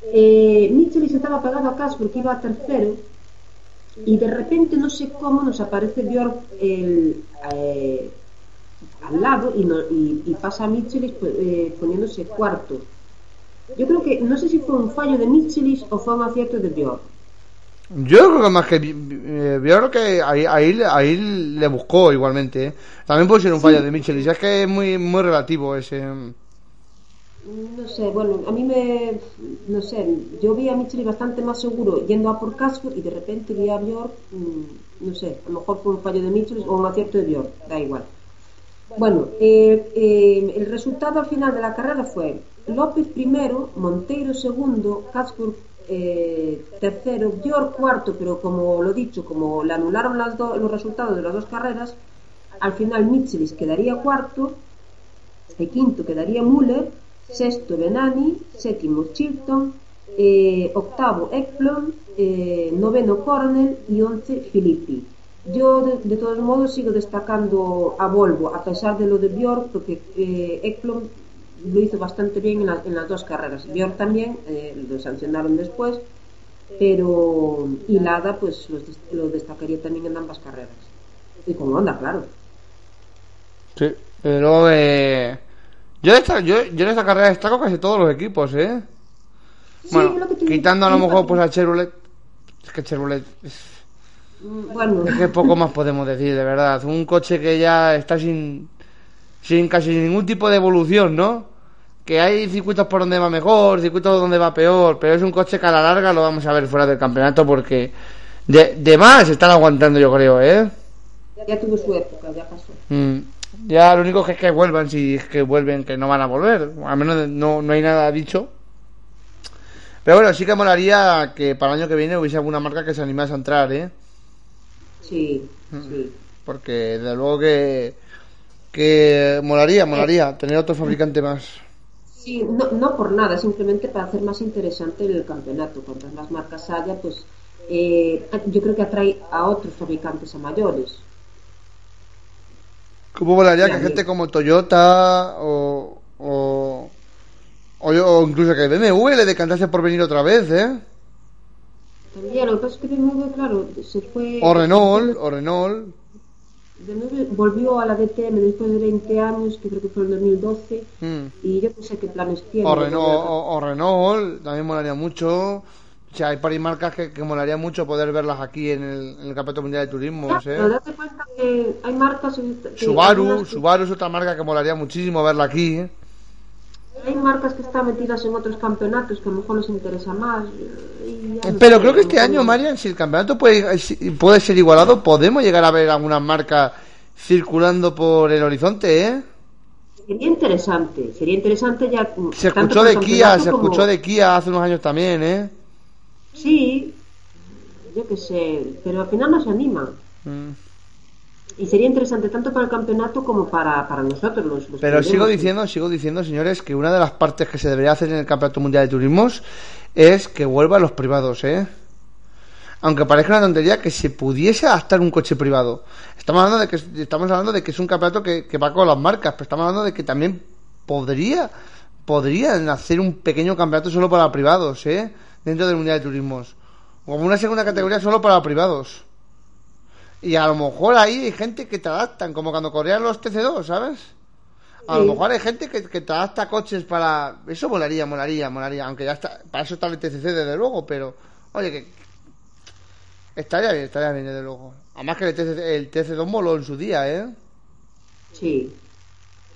Eh, Michelis estaba pegado a Casper, que iba tercero, y de repente no sé cómo nos aparece Björk el, eh, al lado y, no- y- pasa a Michelis eh, poniéndose cuarto. Yo creo que, no sé si fue un fallo de Michelis o fue un acierto de Björk. Yo creo que más que eh, yo creo que ahí, ahí, ahí le buscó igualmente. ¿eh? También puede ser un fallo de Michelis, es que es muy, muy relativo ese. No sé, bueno, a mí me. No sé, yo vi a Michelis bastante más seguro yendo a por Casper y de repente vi a Björk, mm, no sé, a lo mejor fue un fallo de Michelis o un acierto de Björk, da igual. Bueno, eh, eh, el resultado al final de la carrera fue López primero, Monteiro segundo, Casper eh, tercero, Björk cuarto, pero como lo dicho, como le anularon las do- los resultados de las dos carreras, al final Michelis quedaría cuarto, el quinto quedaría Müller, sexto Benani, séptimo Chilton, eh, octavo Ekblom, eh, noveno Coronel y once Filippi. Yo de, de todos modos sigo destacando a Volvo, a pesar de lo de Björk, porque Ekblom lo hizo bastante bien en, la- en las dos carreras. Björk también, eh, lo sancionaron después, pero y Lada pues lo destacaría también en ambas carreras. Y con Honda, claro. Sí. Pero eh, yo, esta, yo, yo en esta carrera destaco casi todos los equipos, ¿eh? Sí, bueno, lo que te- quitando a lo mejor pues a Chevrolet. Es que Chevrolet. Es, Mm, Bueno, es que poco más podemos decir, de verdad. Un coche que ya está sin, sin casi ningún tipo de evolución, ¿no? Que hay circuitos por donde va mejor, circuitos donde va peor, pero es un coche que a la larga lo vamos a ver fuera del campeonato porque de, de más están aguantando, yo creo, ¿eh? ya tuvo su época, ya pasó. Mm, ya lo único que es que vuelvan, si es que vuelven, que no van a volver. Al menos no, no hay nada dicho. Pero bueno, sí que molaría que para el año que viene hubiese alguna marca que se animase a entrar, ¿eh? Sí, sí. Porque desde luego que, que molaría, molaría tener otro fabricante más. Sí, no, no por nada, simplemente para hacer más interesante el campeonato. Cuantas más marcas haya, pues eh, yo creo que atrae a otros fabricantes a mayores. ¿Cómo molaría que gente como Toyota o, o, o, yo- o incluso que BMW le decantase por venir otra vez, ¿eh? También, lo que pasa es que BMW, claro, se fue. O Renault, o Renault. Volvió a la DTM después de 20 años, que creo que fue en 2012, Mm. y yo no sé qué planes tiene. O Renault, o, o Renault, también molaría mucho. O sea, hay par y marcas que, que molaría mucho poder verlas aquí en el, en el Campeonato Mundial de Turismo. Ya, ¿eh? pero date cuenta que hay marcas. que- Subaru, Subaru es otra marca que molaría muchísimo verla aquí. ¿eh? Hay marcas que están metidas en otros campeonatos que a lo mejor les interesa más. y ya no Pero creo que este año, Marian, si el campeonato puede, si- puede ser igualado, podemos llegar a ver algunas marcas circulando por el horizonte, ¿eh? Sería interesante, sería interesante ya. mm, Se escuchó de Kia, se como- escuchó de Kia hace unos años también, ¿eh? Sí, yo qué sé, pero al final no se anima. Mm. Y sería interesante tanto para el campeonato como para, para nosotros los, los Pero sigo diciendo, sigo diciendo, señores, que una de las partes que se debería hacer en el Campeonato Mundial de Turismos es que vuelvan los privados, ¿eh? Aunque parezca una tontería que se pudiese adaptar un coche privado. Estamos hablando de que estamos hablando de que es un campeonato que, que va con las marcas, pero estamos hablando de que también podría podrían hacer un pequeño campeonato solo para privados, ¿eh? Dentro del Mundial de Turismos. Como una segunda categoría solo para privados. Y a lo mejor ahí hay gente que te adaptan, como cuando corrían los TC2, ¿sabes? A lo mejor hay gente que, que te adapta coches para... Eso molaría, molaría, molaría. Aunque ya está... Para eso está el TCC, desde luego, pero... Oye, que... Estaría bien, estaría bien, desde luego. Además que el, TCC, el TC2 moló en su día, ¿eh? Sí.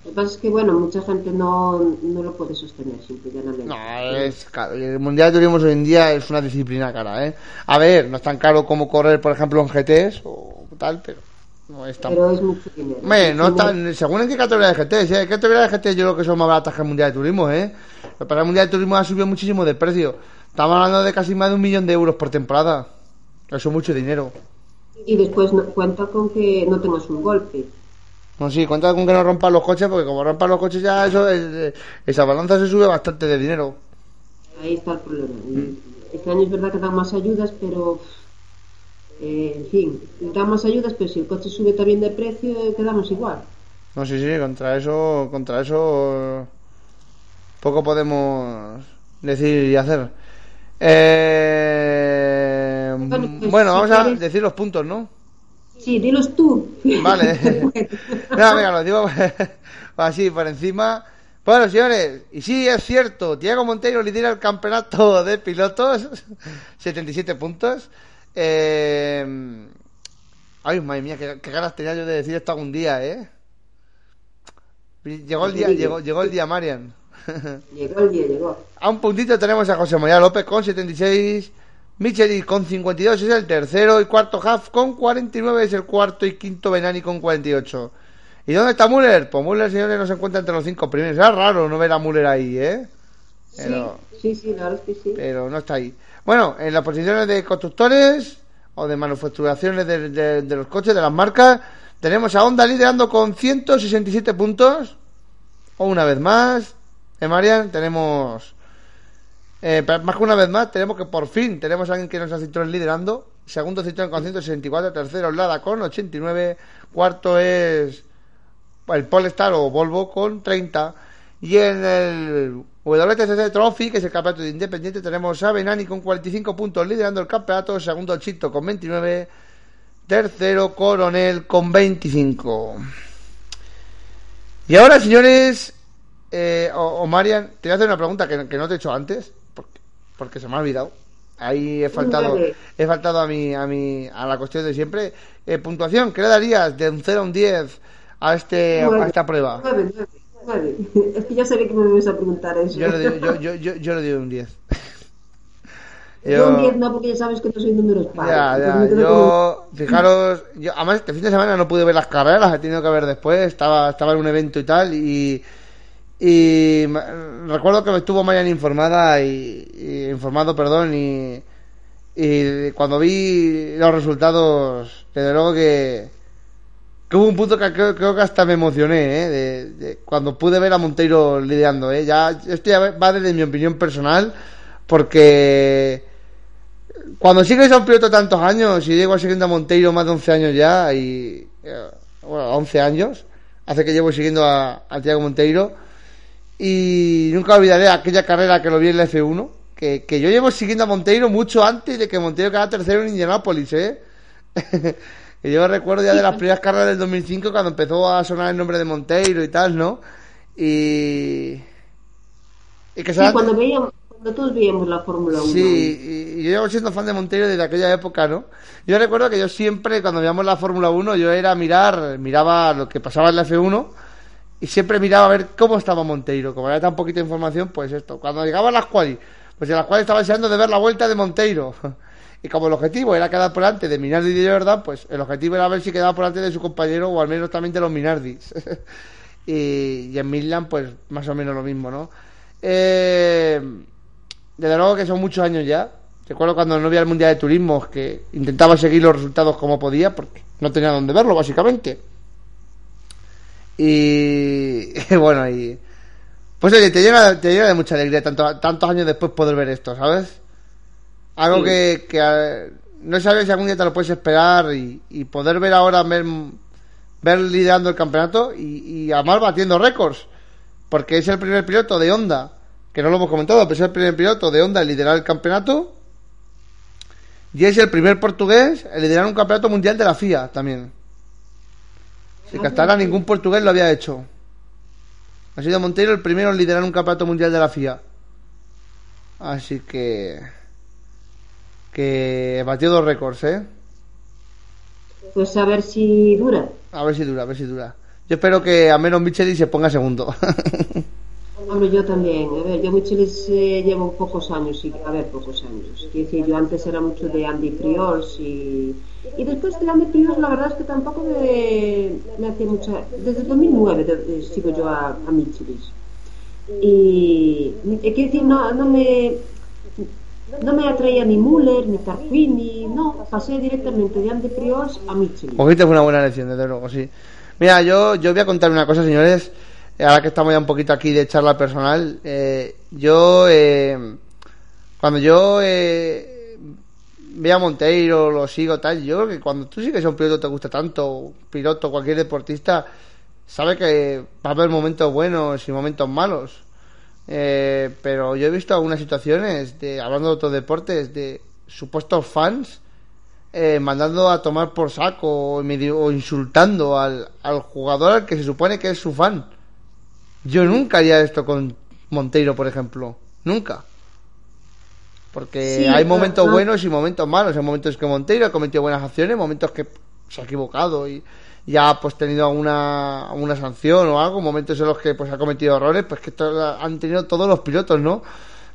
Lo que pasa es que, bueno, mucha gente no, no lo puede sostener, simple y llanamente. No, es caro. El Mundial de Turismo hoy en día es una disciplina cara, ¿eh? A ver, no es tan caro como correr, por ejemplo, en GTs o tal, pero no es tan... Pero es mucho dinero. Hombre, no tan, según en qué categoría de GT, ¿sí? ¿Qué categoría de GT yo creo que son más baratas que el Mundial de Turismo, ¿eh? Pero para el Mundial de Turismo ha subido muchísimo de precio. Estamos hablando de casi más de un millón de euros por temporada. Eso es mucho dinero. Y después no, cuenta con que no tengas un golpe. No, sí, cuenta con que no rompan los coches, porque como rompan los coches ya eso, es- esa balanza se sube bastante de dinero. Ahí está el problema. Este año es verdad que dan más ayudas, pero. Eh, en fin, dan más ayudas, pero si el coche sube también de precio, eh, quedamos igual. No, sí, sí, contra eso, contra eso poco podemos decir y hacer. Eh, Bueno, pues, bueno, si vamos a decir los puntos, ¿no? Sí, dilos tú. Vale. Venga, venga, lo digo así por encima. Bueno, señores, y sí, es cierto, Diego Monteiro lidera el campeonato de pilotos, 77 puntos. Eh... Ay, madre mía, qué, qué ganas tenía yo de decir esto algún día, ¿eh? Llegó el día, llegó, llegó el día, Marian. llegó el día, llegó. A un puntito tenemos a José María López con 76, Micheli con 52 es el tercero y cuarto Huff con 49 es el cuarto y quinto Benani con 48. ¿Y dónde está Müller? Pues Müller, señores, no se encuentra entre los cinco primeros. Era raro no ver a Müller ahí, ¿eh? Pero, Sí, sí, sí, es que sí. pero no está ahí. Bueno, en las posiciones de constructores o de manufacturaciones de, los coches, de las marcas, tenemos a Honda liderando con 167 puntos. O una vez más, ¿eh, Marian? Tenemos... eh, más que una vez más, tenemos que por fin tenemos a alguien que nos ha Citroën liderando. Segundo Citroën con 164, tercero Lada con 89, cuarto es el Polestar o Volvo con 30. Y en el WTCC Trophy, que es el campeonato de Independiente, tenemos a Benani con 45 puntos liderando el campeonato. Segundo Chito con 29. Tercero Coronel con 25. Y ahora, señores, eh, o, o Marian, te voy a hacer una pregunta que, que no te he hecho antes, porque, porque se me ha olvidado. Ahí he faltado, he faltado a mi, a mi, a la cuestión de siempre. Eh, puntuación, ¿qué le darías de un 0 a un 10 a este, a esta prueba? Es que ya sabía que me ibas a preguntar eso. Yo le doy, yo, yo, yo, yo le doy un 10. Yo un 10 no, porque ya sabes que no soy números pares. Ya, ya, yo, fijaros, yo, además este fin de semana no pude ver las carreras, he tenido que ver después, estaba, estaba en un evento y tal, y, y recuerdo que me estuvo Marian informada y, y informado, perdón, y, y cuando vi los resultados, desde luego que, que hubo un punto que creo, que hasta me emocioné, ¿eh? de, de cuando pude ver a Monteiro lidiando, ¿eh? ya, esto ya va desde mi opinión personal, porque cuando sigues a un piloto tantos años y llego siguiendo a Monteiro más de 11 años ya y eh, bueno 11 años hace que llevo siguiendo a, a Thiago Monteiro y nunca olvidaré aquella carrera que lo vi en la F1 que, que yo llevo siguiendo a Monteiro mucho antes de que Monteiro quedara tercero en Indianápolis ¿eh? y yo recuerdo ya de las primeras carreras del 2005 cuando empezó a sonar el nombre de Monteiro y tal ¿no? y y que Sí, cuando, veíamos, cuando todos veíamos la Fórmula 1. Sí, y y yo llevo siendo fan de Monteiro desde aquella época, ¿no? Yo recuerdo que yo siempre, cuando veíamos la Fórmula 1, yo era mirar, miraba lo que pasaba en la F1 y siempre miraba a ver cómo estaba Monteiro. Como había tan poquita información, pues esto. Cuando llegaban las quali, pues en las cuales estaba deseando de ver la vuelta de Monteiro. Y como el objetivo era quedar por delante de Minardi de Jordan, pues el objetivo era ver si quedaba por delante de su compañero o al menos también de los Minardis. y, y, en Midland, pues más o menos lo mismo, ¿no? Eh, desde luego que son muchos años ya. Recuerdo cuando no había el Mundial de Turismo que intentaba seguir los resultados como podía porque no tenía dónde verlo, básicamente. Y, bueno, y pues oye, te llena, te llena de mucha alegría tanto, tantos años después poder ver esto, ¿sabes? Algo sí. que, que, no sabes si algún día te lo puedes esperar y, y poder ver ahora ver, ver liderando el campeonato y, y además batiendo récords, porque es el primer piloto de Honda, que no lo hemos comentado, pero es el primer piloto de Honda en liderar el campeonato y es el primer portugués en liderar un campeonato mundial de la FIA también. Si que hasta ahora ningún portugués lo había hecho. Ha sido Monteiro el primero en liderar un campeonato mundial de la FIA. Así que que batió dos récords, ¿eh? Pues a ver si dura. A ver si dura, a ver si dura. Yo espero que a menos Micheli se ponga segundo. Hombre, yo también. A ver, yo Michelis eh, llevo pocos años, y, a ver, pocos años. Quiero decir, yo antes era mucho de Andy Friols y, y después de Andy Friols la verdad es que tampoco me, me hacía mucha... Desde 2009 de, de, sigo yo a, a Michelis. Y, quiero decir, no, no me no me atraía ni Müller, ni Tarquini, no, pasé directamente de Andy Friols a Michelin. Cogiste una buena lección, desde luego, sí. Mira, yo, yo voy a contar una cosa, señores, ahora que estamos ya un poquito aquí de charla personal. Eh, yo, eh, cuando yo eh, veo a Monteiro, lo sigo, tal, yo creo que cuando tú sigues a un piloto te gusta tanto, piloto, cualquier deportista, sabe que va a haber momentos buenos y momentos malos. Eh, pero yo he visto algunas situaciones, de, hablando de otros deportes, de supuestos fans eh, mandando a tomar por saco o, insultando al, al, jugador al que se supone que es su fan. Yo nunca haría esto con Monteiro, por ejemplo. Nunca. Porque sí, hay momentos no. buenos y momentos malos. Hay momentos que Monteiro ha cometido buenas acciones, momentos que se ha equivocado y ya pues tenido alguna, alguna sanción o algo, momentos en los que pues ha cometido errores, pues que han tenido todos los pilotos, ¿no?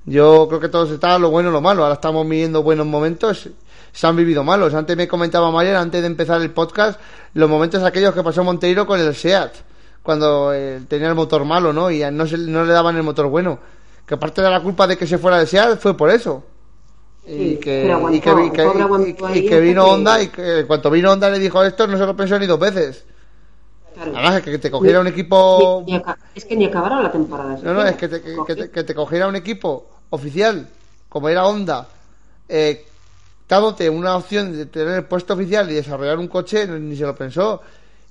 Yo creo que todos está lo bueno y lo malo. Ahora estamos viviendo buenos momentos, se han vivido malos. Antes me comentaba Mayer, antes de empezar el podcast, los momentos aquellos que pasó Monteiro con el SEAT, cuando eh, tenía el motor malo, ¿no? Y no, se, no le daban el motor bueno. Que parte de la culpa de que se fuera el SEAT fue por eso. Y que, aguantó, y que, que, y, y que vino Honda y que cuando vino Honda le dijo esto no se lo pensó ni dos veces. Claro. Además, que te cogiera un equipo. Ni, ni es que ni acabaron la temporada. No, no, es que te, que, te, que te cogiera un equipo oficial, como era Honda, eh, dándote una opción de tener el puesto oficial y desarrollar un coche, ni se lo pensó.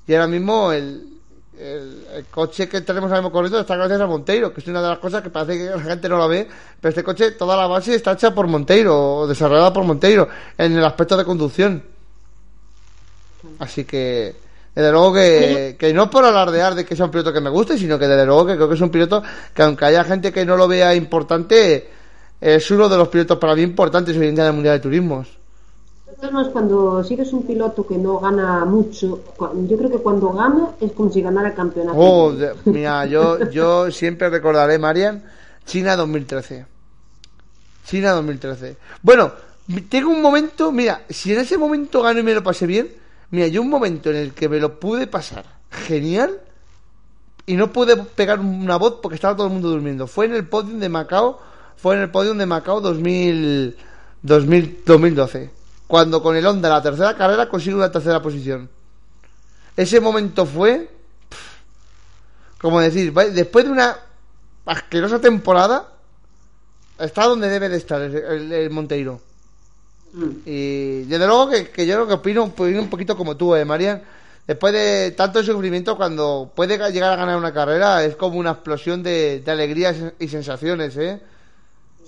Y ahora mismo el, el, coche que tenemos ahora mismo corriendo está gracias a Monteiro, que es una de las cosas que parece que la gente no la ve, pero este coche, toda la base está hecha por Monteiro, o desarrollada por Monteiro, en el aspecto de conducción. Así que, desde luego que, que no por alardear de que sea un piloto que me guste, sino que desde luego que creo que es un piloto que aunque haya gente que no lo vea importante, es uno de los pilotos para mí importantes hoy en día en el Mundial de Turismos además cuando sigues un piloto que no gana mucho, yo creo que cuando gana es como si ganara el campeonato. Oh, mira, yo, yo siempre recordaré, Marian, China 2013. China 2013. Bueno, tengo un momento, mira, si en ese momento gano y me lo pasé bien, mira, yo un momento en el que me lo pude pasar genial y no pude pegar una voz porque estaba todo el mundo durmiendo. Fue en el podium de Macao, fue en el podium de Macao 2000, 2000 2012 cuando con el Honda la tercera carrera consigue una tercera posición. Ese momento fue, como decir, después de una asquerosa temporada, está donde debe de estar el, el, el Monteiro. Mm. Y desde luego que, que, yo creo que opino, opino un poquito como tú, eh, Marian. Después de tanto sufrimiento, cuando puede llegar a ganar una carrera, es como una explosión de, de alegrías y sensaciones, ¿eh?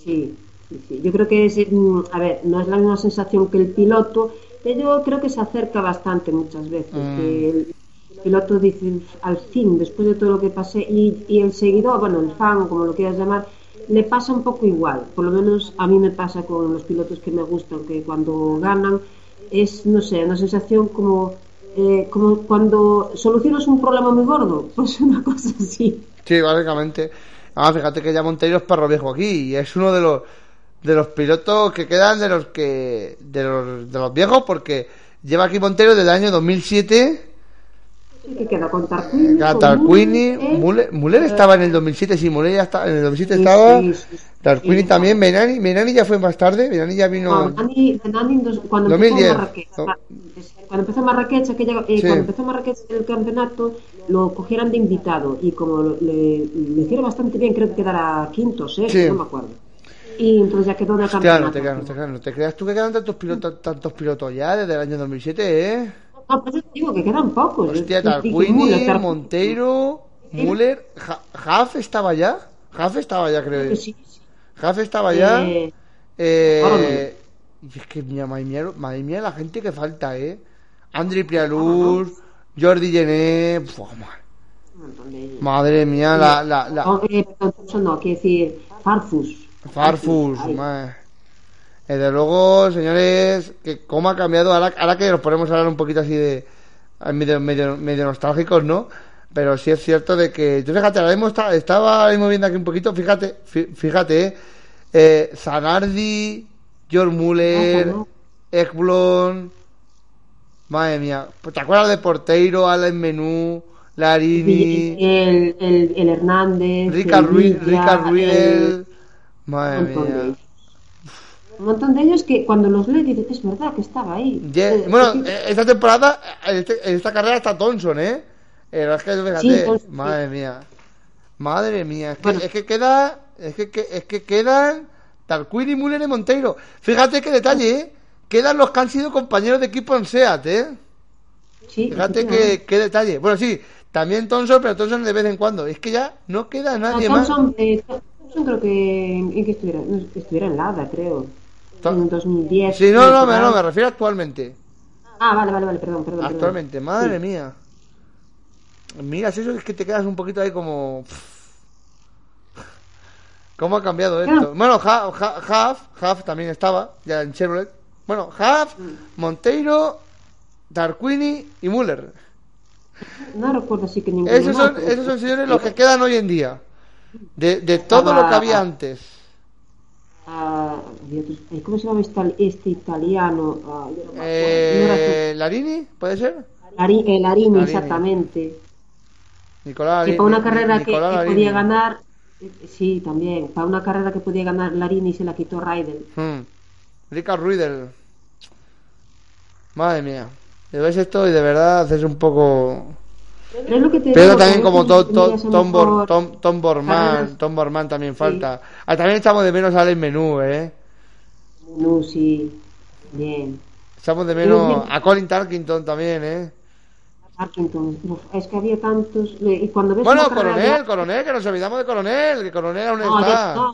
Sí, Sí, sí. Yo creo que es, mm, a ver, no es la misma sensación que el piloto, pero yo creo que se acerca bastante muchas veces. Mm. Que el piloto dice, al fin, después de todo lo que pasé, y, y el seguidor, bueno, el fan, como lo quieras llamar, le pasa un poco igual. Por lo menos a mí me pasa con los pilotos que me gustan, que cuando ganan es, no sé, una sensación como eh, como cuando solucionas un problema muy gordo, pues una cosa así. Sí, básicamente. Ah, fíjate que ya Monteiro es perro viejo aquí y es uno de los de los pilotos que quedan de los que de los, de los viejos porque lleva aquí Monteiro desde el año 2007 Sí, que queda con Tarquini. Tarquini, Muller, ¿eh? Muller, Muller estaba en el 2007, sí, Muller ya está, en el 2007 estaba, Sí, sí, sí. Tarquini Sí. también, Benani, Benani ya fue más tarde, Benani ya vino, No, Benani- Benani en dos- cuando 2010. empezó Marrakech, No. cuando empezó Marrakech, aquella- eh, Sí. cuando empezó Marrakech el campeonato, lo cogieron de invitado y como lo- le, le hicieron bastante bien, creo que quedara quinto, sexto, Sí. no me acuerdo. Y entonces ya quedó en el Hostia, campeonato. no te creas, no te creas, no te creas tú que quedan tantos pilotos, tantos pilotos ya desde el año 2007, eh, No, pues te digo que quedan pocos. hostia, Tarquini, Müller. Monteiro, Muller, Ja- Haaf estaba ya, Haaf estaba ya creo, sí, sí. Haaf estaba ya, Eh, Eh, y es que mira, madre mía, madre mía la gente que falta, ¿eh? Andri Prialuz, Jordi Gené, madre mía, la, la, la No, eh, no, quiero decir Farfus. Farfus, Ay, ma- Desde luego, señores, que cómo ha cambiado, ahora, ahora que nos ponemos a hablar un poquito así de medio, medio, medio nostálgicos, ¿no? Pero sí es cierto de que, tú fíjate, ahora mismo está- estaba ahora mismo viendo aquí un poquito, fíjate, fí- fíjate, ¿eh? Eh, Zanardi, George Muller, Ekblom, madre mía, Pues, ¿te acuerdas de Porteiro, Alan Menú, Larini, El, el, el Hernández. Rica Ruiz, Rica el- Ruidel, un madre montón de mía. ellos. Un montón de ellos que cuando los lees dices, es verdad que estaba ahí. Eh, bueno, esta temporada, en, este- esta carrera está Thompson, ¿eh? Eh, es que, fíjate, Sí, Thompson, madre sí. mía. Madre mía, es que, Bueno. es que queda, es que, es que quedan Tarquini, Muller y Monteiro. Fíjate qué detalle, ¿eh? Quedan los que han sido compañeros de equipo en SEAT, ¿eh? sí, Fíjate qué, qué detalle. Bueno, sí, también Thompson, pero Thompson de vez en cuando. Es que ya no queda nadie más. Eh, Creo que en, en que estuviera, no, estuviera en Lada, creo. En 2010. Sí, no, no, me, no, me refiero actualmente. Ah, vale, vale, vale, perdón, perdón. perdón. Actualmente, madre Sí. mía. Miras eso, es que te quedas un poquito ahí como. ¿Cómo ha cambiado esto? Claro. Bueno, Ha- Ha- Haaf, Haaf también estaba, ya en Chevrolet. Bueno, Haaf, Monteiro, Darquini y Muller. No recuerdo así que ninguno. Esos más, son, pero- esos son señores los que quedan hoy en día. De, de todo lo que había antes. Ah, había otros- ay, ¿Cómo se llama este, este italiano? Ah, yo no Eh, ¿Larini? ¿Puede ser? Eh, Larini, Larini. exactamente. Nicolás Que Larini. para una carrera que, Nicolás que podía ganar, eh, sí, también, para una carrera que podía ganar Larini se la quitó Raidel. Hmm. Rica Ruidel. Madre mía. Te ves esto y de verdad es un poco. Pero es lo que te Pero digo, también que como to- to- Tom, mejor Tom, Tom Borman. Tom Borman también falta. Ah, también echamos de menos a Alex Menú, ¿eh? No, sí, bien. Echamos de menos a Colin Tarkington también, ¿eh? Parkinson, uf, es que había tantos. Y cuando ves Bueno, Coronel, de- Coronel, que nos olvidamos de Coronel. Que Coronel aún No, está. ya.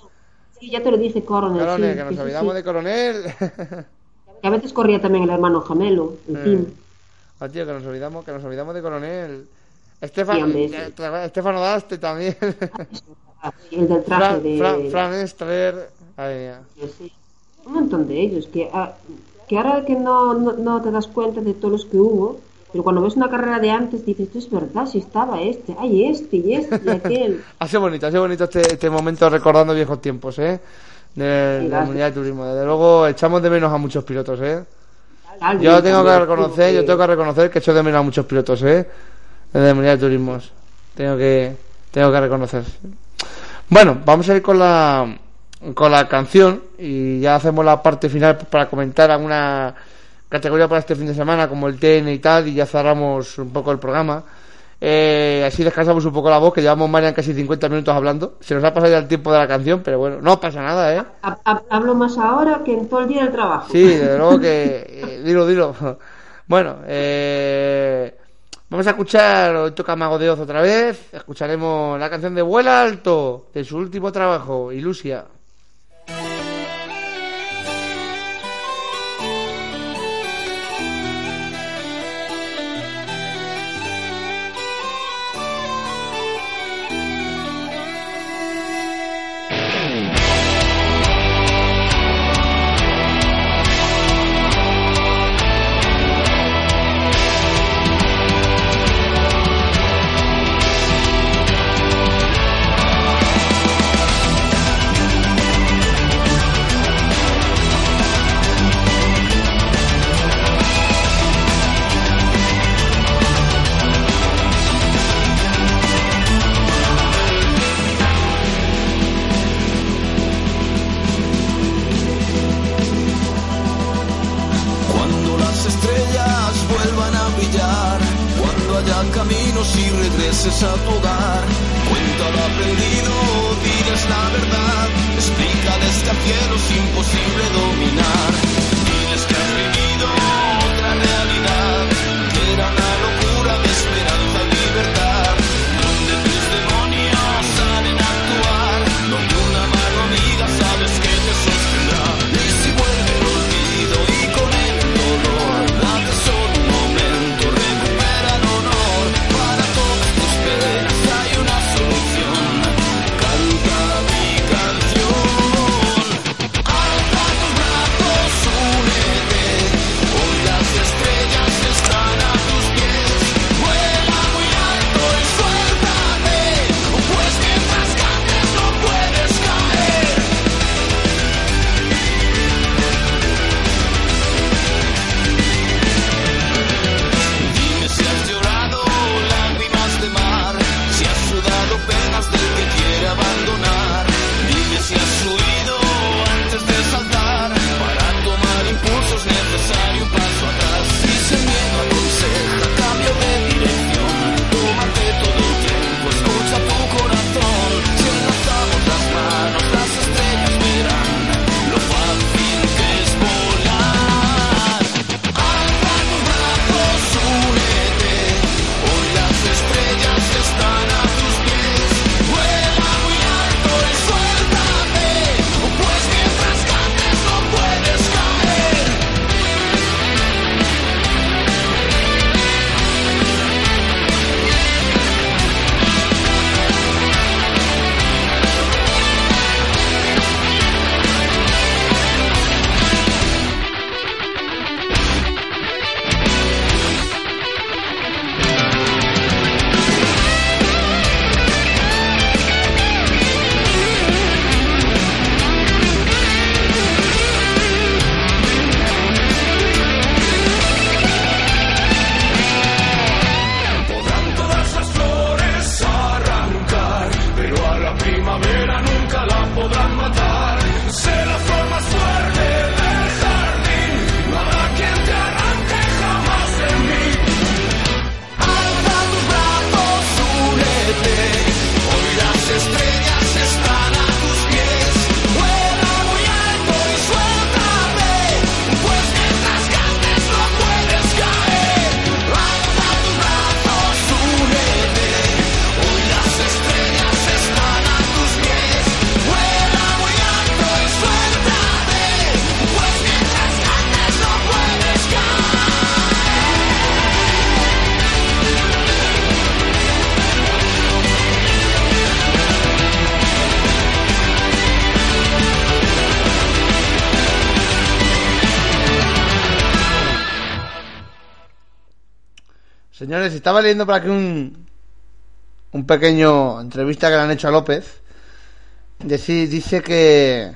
Sí, ya te lo dije, Coronel. Coronel, sí, que nos sí, olvidamos de Coronel. Que a veces corría también el hermano gemelo, el Eh. Tim. Ah, tío, que nos olvidamos, que nos olvidamos de Coronel. Estefan, eh, Estefano Daste también. El del traje Fran, de. Fran, Fran. Un montón de ellos. Que, ah, que ahora que no, no, no te das cuenta de todos los que hubo, pero cuando ves una carrera de antes dices, esto es verdad, si estaba este, ay, este y este y aquel. Ha sido bonito, ha sido bonito este, este momento recordando viejos tiempos, ¿eh? De, Sí, de la gracias. unidad de turismo. Desde luego echamos de menos a muchos pilotos, ¿eh? Yo tengo que reconocer, yo tengo que reconocer que echo de menos a muchos pilotos, ¿eh? De la unidad de turismos. Tengo que, tengo que reconocer. Bueno, vamos a ir con la, con la canción y ya hacemos la parte final para comentar alguna categoría para este fin de semana como el TN y tal y ya cerramos un poco el programa. Eh, así descansamos un poco la voz, que llevamos Marian casi 50 minutos hablando. Se nos ha pasado ya el tiempo de la canción, pero bueno, no pasa nada, ¿eh? Ha- ha- Hablo más ahora que en todo el día del trabajo. Sí, desde luego que. eh, dilo, dilo. Bueno, eh, vamos a escuchar. Hoy toca Mago de Oz otra vez. Escucharemos la canción de Vuela Alto, de su último trabajo, Ilusia. Estaba leyendo por aquí un, un pequeño entrevista que le han hecho a López. Dice que,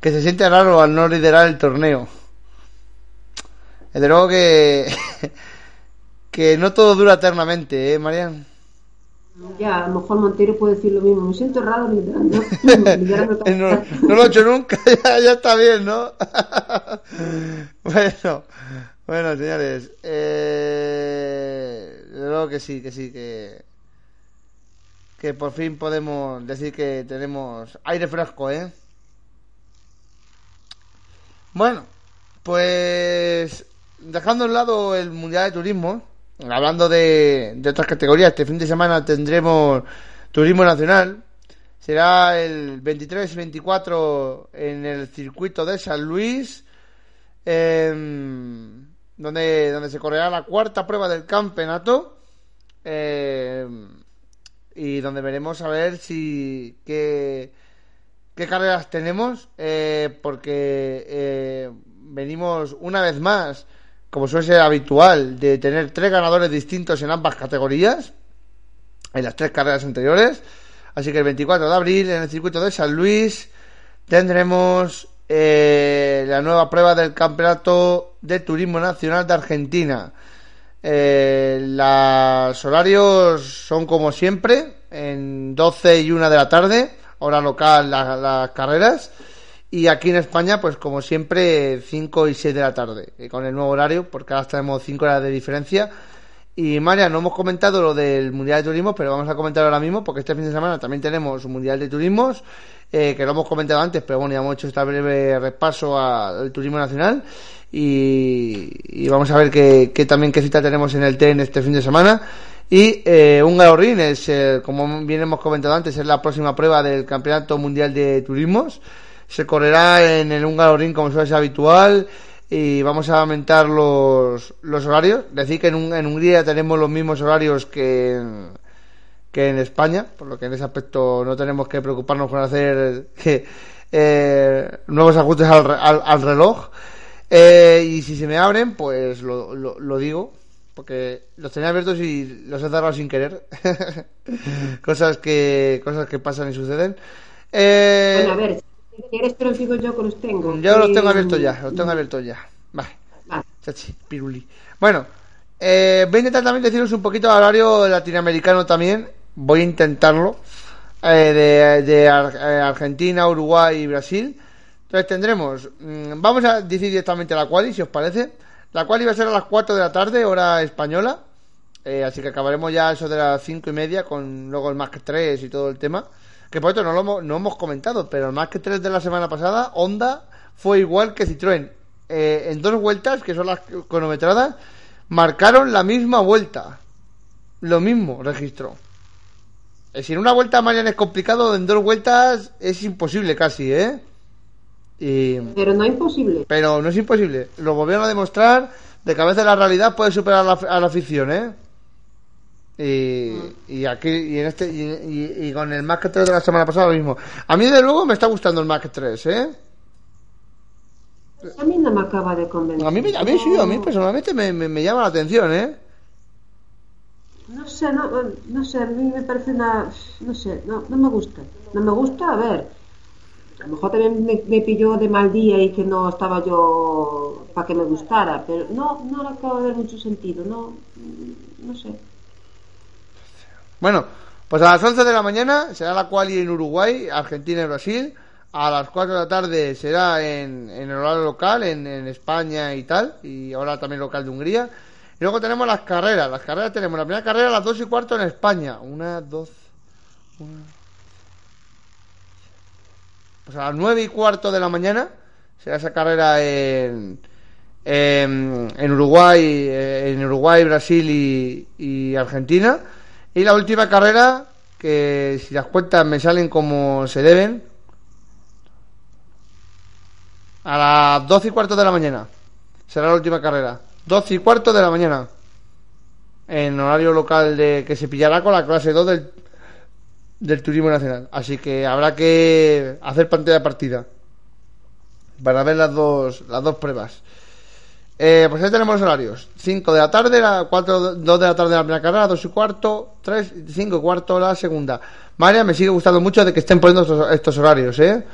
que se siente raro al no liderar el torneo. Desde luego que, que no todo dura eternamente, ¿eh, Marian? Ya, a lo mejor Montero puede decir lo mismo. Me siento raro liderando. liderando no, no lo he hecho nunca, ya, ya está bien, ¿no? bueno, bueno, señores. Eh, luego que sí, que sí, que. Que por fin podemos decir que tenemos aire fresco, ¿eh? Bueno, pues. Dejando a un lado el Mundial de Turismo, hablando de, de otras categorías, este fin de semana tendremos Turismo Nacional. Será el 23 y 24 en el circuito de San Luis, em, donde, donde se correrá la cuarta prueba del campeonato. em, y donde veremos a ver si qué, qué carreras tenemos, eh, porque eh, venimos una vez más, como suele ser habitual, de tener tres ganadores distintos en ambas categorías, en las tres carreras anteriores. Así que el 24 de abril, en el circuito de San Luis, tendremos eh, la nueva prueba del Campeonato de Turismo Nacional de Argentina. Eh, los horarios son como siempre, en 12 y 1 de la tarde, hora local la- las carreras. Y aquí en España, pues como siempre, 5 y 6 de la tarde, eh, con el nuevo horario, porque ahora tenemos 5 horas de diferencia. Y María, no hemos comentado lo del Mundial de Turismo, pero vamos a comentar ahora mismo, porque este fin de semana también tenemos un Mundial de Turismos, eh, que lo hemos comentado antes, pero bueno, ya hemos hecho este breve repaso al turismo nacional. Y, y vamos a ver qué, qué también qué cita tenemos en el TEN este fin de semana. Y eh, un Galorín es, eh, como bien hemos comentado antes, es la próxima prueba del Campeonato Mundial de Turismos. Se correrá en el Ring como suele ser habitual y vamos a aumentar los, los horarios. Decir que en, un, en Hungría tenemos los mismos horarios que en, que en España, por lo que en ese aspecto no tenemos que preocuparnos por hacer eh, nuevos ajustes al, al, al reloj. Eh, y si se me abren, pues lo, lo, lo digo, porque los tenía abiertos y los he cerrado sin querer. cosas que cosas que pasan y suceden. Eh, Bueno, a ver, si quieres te los digo yo que los tengo. yo los Eh, tengo abiertos ya, los tengo abiertos ya. Vale, vale. chachi, piruli. Bueno, eh, voy a intentar también deciros un poquito de horario latinoamericano también. Voy a intentarlo. eh, de eh, Argentina, Uruguay y Brasil. Entonces tendremos, mm, vamos a decir directamente la quali, si os parece. La quali va a ser a las 4 de la tarde, hora española. Eh, así que acabaremos ya eso de las 5 y media con luego el Mac 3 y todo el tema. Que por cierto no lo hemos, no hemos comentado, pero el Mac 3 de la semana pasada, Honda, fue igual que Citroën. Eh, en dos vueltas, que son las cronometradas, marcaron la misma vuelta. Lo mismo registró. Si en una vuelta Marian es complicado, en dos vueltas es imposible casi, ¿eh? Y... Pero no imposible. Pero no es imposible. Lo volvieron a demostrar de que a veces la realidad puede superar a la, a la ficción, ¿eh? Y, y aquí y en este y, y- con el Mac 3 de la semana pasada lo mismo. A mí de luego me está gustando el Mac 3, ¿eh? A mí no me acaba de convencer. A mí, a mí sí, a mí personalmente me, me, me llama la atención, ¿eh? No sé, no, no sé, a mí me parece una... No sé, no, no me gusta. No me gusta, a ver. A lo mejor también me, me pilló de mal día y que no estaba yo para que me gustara, pero no, no le acabo de ver mucho sentido, no, no sé. Bueno, pues a las 11 de la mañana será la quali en Uruguay, Argentina y Brasil. A las 4 de la tarde será en, en el horario local, en, en España y tal. Y ahora también local de Hungría. Y luego tenemos las carreras. Las carreras tenemos la primera carrera a las 2 y cuarto en España. Una, dos. Una. Pues a las 9 y cuarto de la mañana será esa carrera en. En, Uruguay, eh, en Uruguay, Brasil y, y Argentina. Y la última carrera, que si las cuentas me salen como se deben, a las 12 y cuarto de la mañana. Será la última carrera. 12 y cuarto de la mañana. En horario local de que se pillará con la clase 2 del, del turismo nacional. Así que habrá que hacer pantalla partida. Para ver las dos, las dos pruebas. Eh, pues ahí tenemos los horarios. 5 de la tarde, la 4, 2 de la tarde la primera carrera, 2 y cuarto, 3, 5 y cuarto la segunda. María, me sigue gustando mucho de que estén poniendo estos, estos horarios, ¿eh?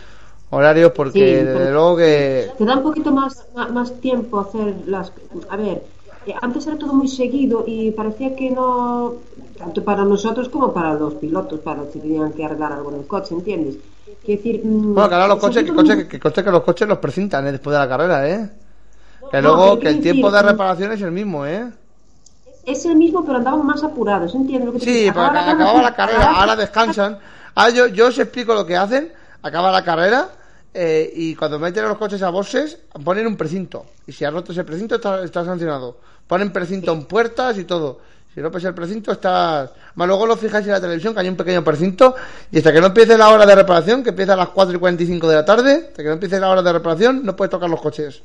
Horarios porque Sí, desde luego que... Te da un poquito más, más, más tiempo hacer las... A ver, eh, antes era todo muy seguido y parecía que no... Tanto para nosotros como para los pilotos, para si tenían que arreglar algo en el coche, ¿entiendes? Quiero decir... mm, Bueno, que ahora los coches, que, coche, que, que los coches los precintan ¿eh? después de la carrera, ¿eh? Que No, luego pero que el tiempo de reparación es el mismo, ¿eh? Es el mismo, pero andaban más apurados, ¿entiendes? Lo que Sí, porque Acababa la carrera, ahora descansan. Ahora yo, yo os explico lo que hacen. Acaba la carrera eh, y cuando meten los coches a boxes ponen un precinto. Y si ha roto ese precinto está, está sancionado. Ponen precinto en puertas y todo. Si rompes el precinto estás... Más luego lo fijáis en la televisión que hay un pequeño precinto y hasta que no empiece la hora de reparación, que empieza a las 4 y 45 de la tarde, hasta que no empiece la hora de reparación no puedes tocar los coches.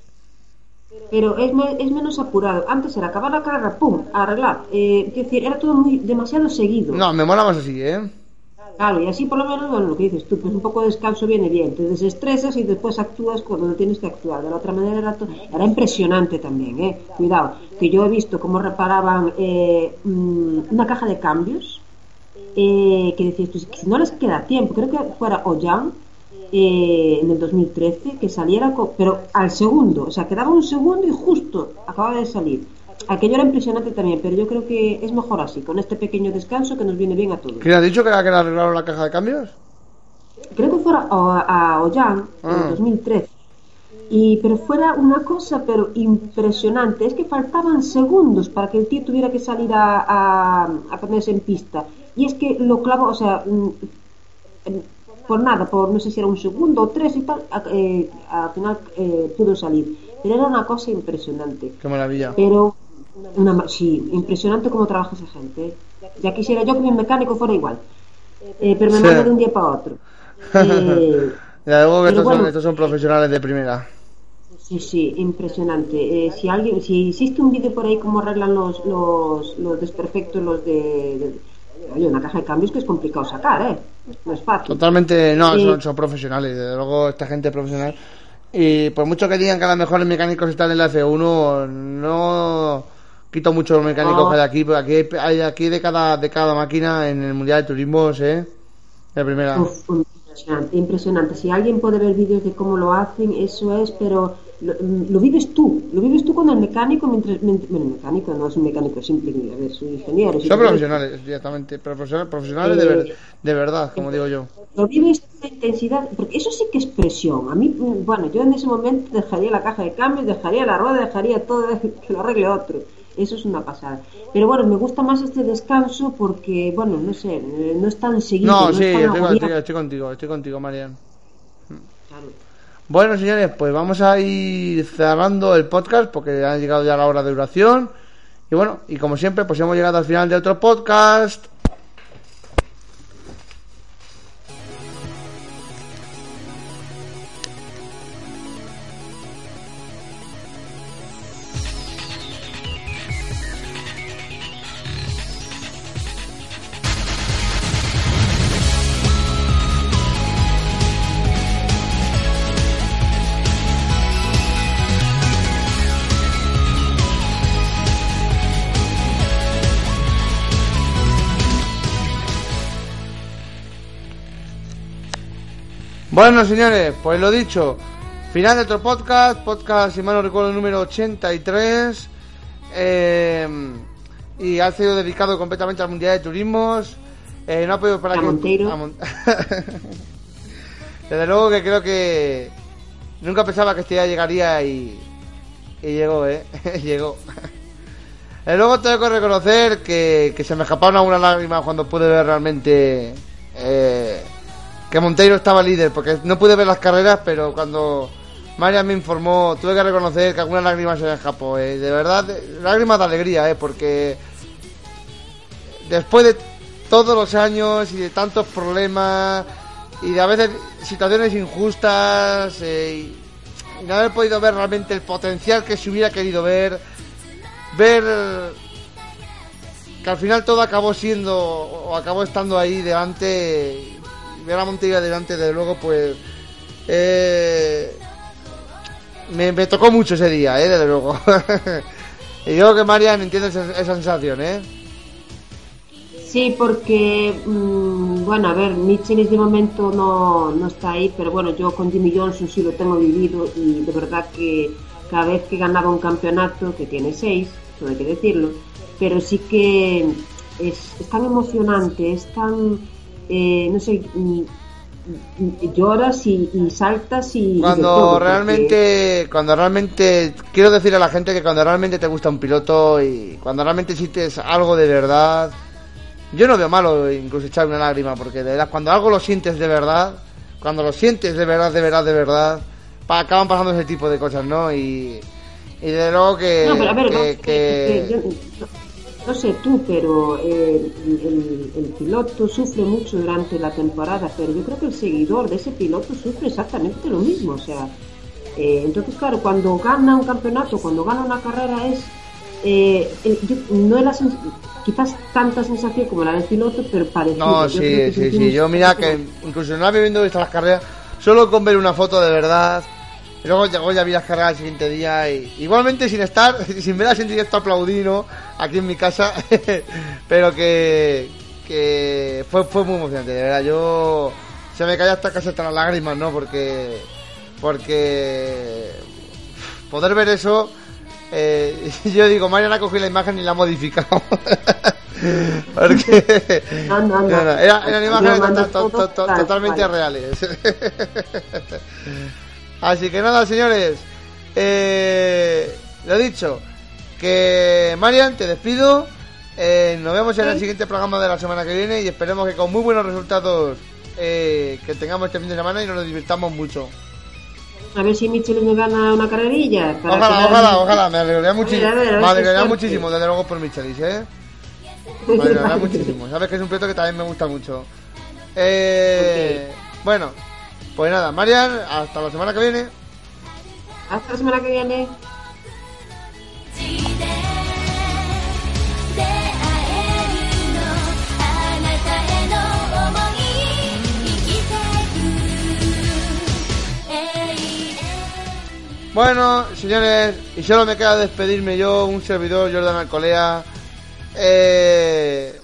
Pero es, me- es menos apurado. Antes era acabar la carrera, pum, arreglar. Eh, quiero decir, era todo muy demasiado seguido. No, me mola más así, ¿eh? Claro, y así por lo menos, bueno, lo que dices tú, pues un poco de descanso viene bien. Te desestresas y después actúas cuando tienes que actuar. De la otra manera era, impresionante también, ¿eh? Cuidado, que yo he visto cómo reparaban eh, mm, una caja de cambios, eh, que decías, que si no les queda tiempo, creo que fuera Ollán, eh, en el 2013, que saliera, co- pero al segundo, o sea, quedaba un segundo y justo acababa de salir. Aquello era impresionante también, pero yo creo que es mejor así, con este pequeño descanso que nos viene bien a todos. ¿Quién ha dicho que era que le arreglaron la caja de cambios? creo que fuera a, a Ollán en Ah. el 2013 Y, pero fuera una cosa pero impresionante, es que faltaban segundos para que el tío tuviera que salir a, a, a ponerse en pista. Y es que lo clavó, o sea, mm, em, por nada, por no sé si era un segundo o tres y tal, eh, al final eh, pudo salir. Pero era una cosa impresionante. Qué maravilla. Pero, una, sí, impresionante cómo trabaja esa gente. ¿eh? Ya quisiera yo que mi mecánico fuera igual. Eh, pero me Sí. manda de un día para otro. Eh, Ya que estos, son, estos son profesionales de primera. Sí, sí, impresionante. Eh, si alguien, si existe un vídeo por ahí cómo arreglan los, los, los desperfectos, los de, de- oye, una caja de cambios que es complicado sacar, ¿eh? No es fácil. Totalmente, no, Sí. son, son profesionales, desde luego esta gente es profesional. Y por mucho que digan que a lo mejor los mecánicos están en la F1, no quito mucho los mecánicos No. que hay aquí, porque aquí hay aquí de cada, de cada máquina en el Mundial de Turismos, ¿eh? De primera. Uf, impresionante, impresionante. Si alguien puede ver vídeos de cómo lo hacen, eso es, pero lo, mm, lo vives tú. Lo vives tú con el mecánico, mientras, mientras- bueno, el mecánico no es un mecánico simple, a ver, es un ingeniero. Son profesionales, directamente, profesionales, profesionales de, ver- de verdad, como digo yo. Lo vives la intensidad, porque eso sí que es presión. A mí, mm, bueno, yo en ese momento dejaría la caja de cambios, dejaría la rueda, dejaría todo, que lo arregle otro. Eso es una pasada. Pero bueno, me gusta más este descanso porque, bueno, no sé, eh, no es tan seguido. No, no sí, estoy, contigo, estoy contigo, estoy contigo, Marian. Claro. Bueno, señores, pues vamos a ir cerrando el podcast porque ha llegado ya la hora de duración. Y bueno, y como siempre, pues hemos llegado al final de otro podcast. Bueno, señores, pues lo dicho. Final de otro podcast, podcast, si mal no recuerdo, número 83. eh, y ha sido dedicado completamente al Mundial de Turismos. Eh, no ha podido parar A que- Monteiro. a Mon- Desde luego que creo que nunca pensaba que este día llegaría y, y llegó, ¿eh? llegó. Y luego tengo que reconocer que, que se me escaparon algunas lágrimas cuando pude ver realmente eh, que Monteiro estaba líder, porque no pude ver las carreras, pero cuando Marian me informó, tuve que reconocer que algunas lágrimas se me escapó. eh. De verdad, lágrimas de alegría, eh, porque después de todos los años y de tantos problemas y de a veces situaciones injustas eh, y no haber podido ver realmente el potencial que se hubiera querido ver, ver que al final todo acabó siendo o acabó estando ahí delante y ver a Montilla delante de luego pues eh, me, tocó mucho ese día eh desde luego. Y yo creo que Marian entiende esa, sensación eh. Sí, porque, mm, bueno, a ver, Michelis de momento no, no está ahí, pero bueno, yo con Jimmy Johnson sí lo tengo vivido y de verdad que cada vez que ganaba un campeonato, que tiene seis, eso hay que decirlo, pero sí que es tan emocionante, es tan, eh, no sé, mm, lloras y, y saltas y... cuando porque- realmente cuando realmente quiero decir a la gente que cuando realmente te gusta un piloto y cuando realmente sientes algo de verdad yo no veo malo incluso echar una lágrima porque de verdad cuando algo lo sientes de verdad cuando lo sientes de verdad de verdad de verdad pa- acaban pasando ese tipo de cosas no y y de luego que No, pero a ver, que- no, que- que- que yo- no, sé tú, pero eh, el, el piloto sufre mucho durante la temporada, pero yo creo que el seguidor de ese piloto sufre exactamente lo mismo. O sea, eh, entonces, claro, cuando gana un campeonato, cuando gana una carrera, es. eh, el- yo- no es la quizás tanta sensación como la del piloto, pero parecido. No, sí, sí, sí. Yo mira que incluso no habiendo visto las carreras, solo con ver una foto de verdad. Y luego llegó ya vi las carreras el siguiente día y igualmente sin estar, sin ver en directo aplaudí, ¿no? Aquí en mi casa, pero que, que fue, fue muy emocionante, de verdad. Yo se me caía hasta casi hasta las lágrimas, ¿no? Porque, porque poder ver eso, eh, yo digo, Mariana ha cogido la imagen y la ha modificado. Porque No, no, no. no, no, era- eran imágenes to- to- to- totalmente reales. Así que nada, señores. Eh, lo dicho, que Marian, te despido. Eh, nos vemos en el siguiente programa de la semana que viene y esperemos que con muy buenos resultados eh, que tengamos este fin de semana y nos divirtamos mucho. A ver si Michel me gana una carrerilla. para Ojalá, quedar- ojalá, ojalá, me alegraría muchísimo. a ver, a ver Me alegraría muchísimo, desde luego, por Michelis, ¿eh? Me alegraría muchísimo. Sabes que es un proyecto que también me gusta mucho. Eh, Bueno, pues nada, Marian, hasta la semana que viene. Hasta la semana que viene. Bueno, señores, y solo me queda despedirme yo, un servidor, Jordan Alcolea. Eh,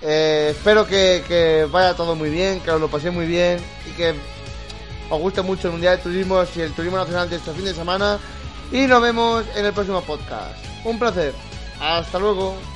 eh espero que, vaya todo muy bien, que os lo paséis muy bien y que os guste mucho el Mundial de Turismo y el Turismo Nacional de este fin de semana. Y nos vemos en el próximo podcast. Un placer. Hasta luego.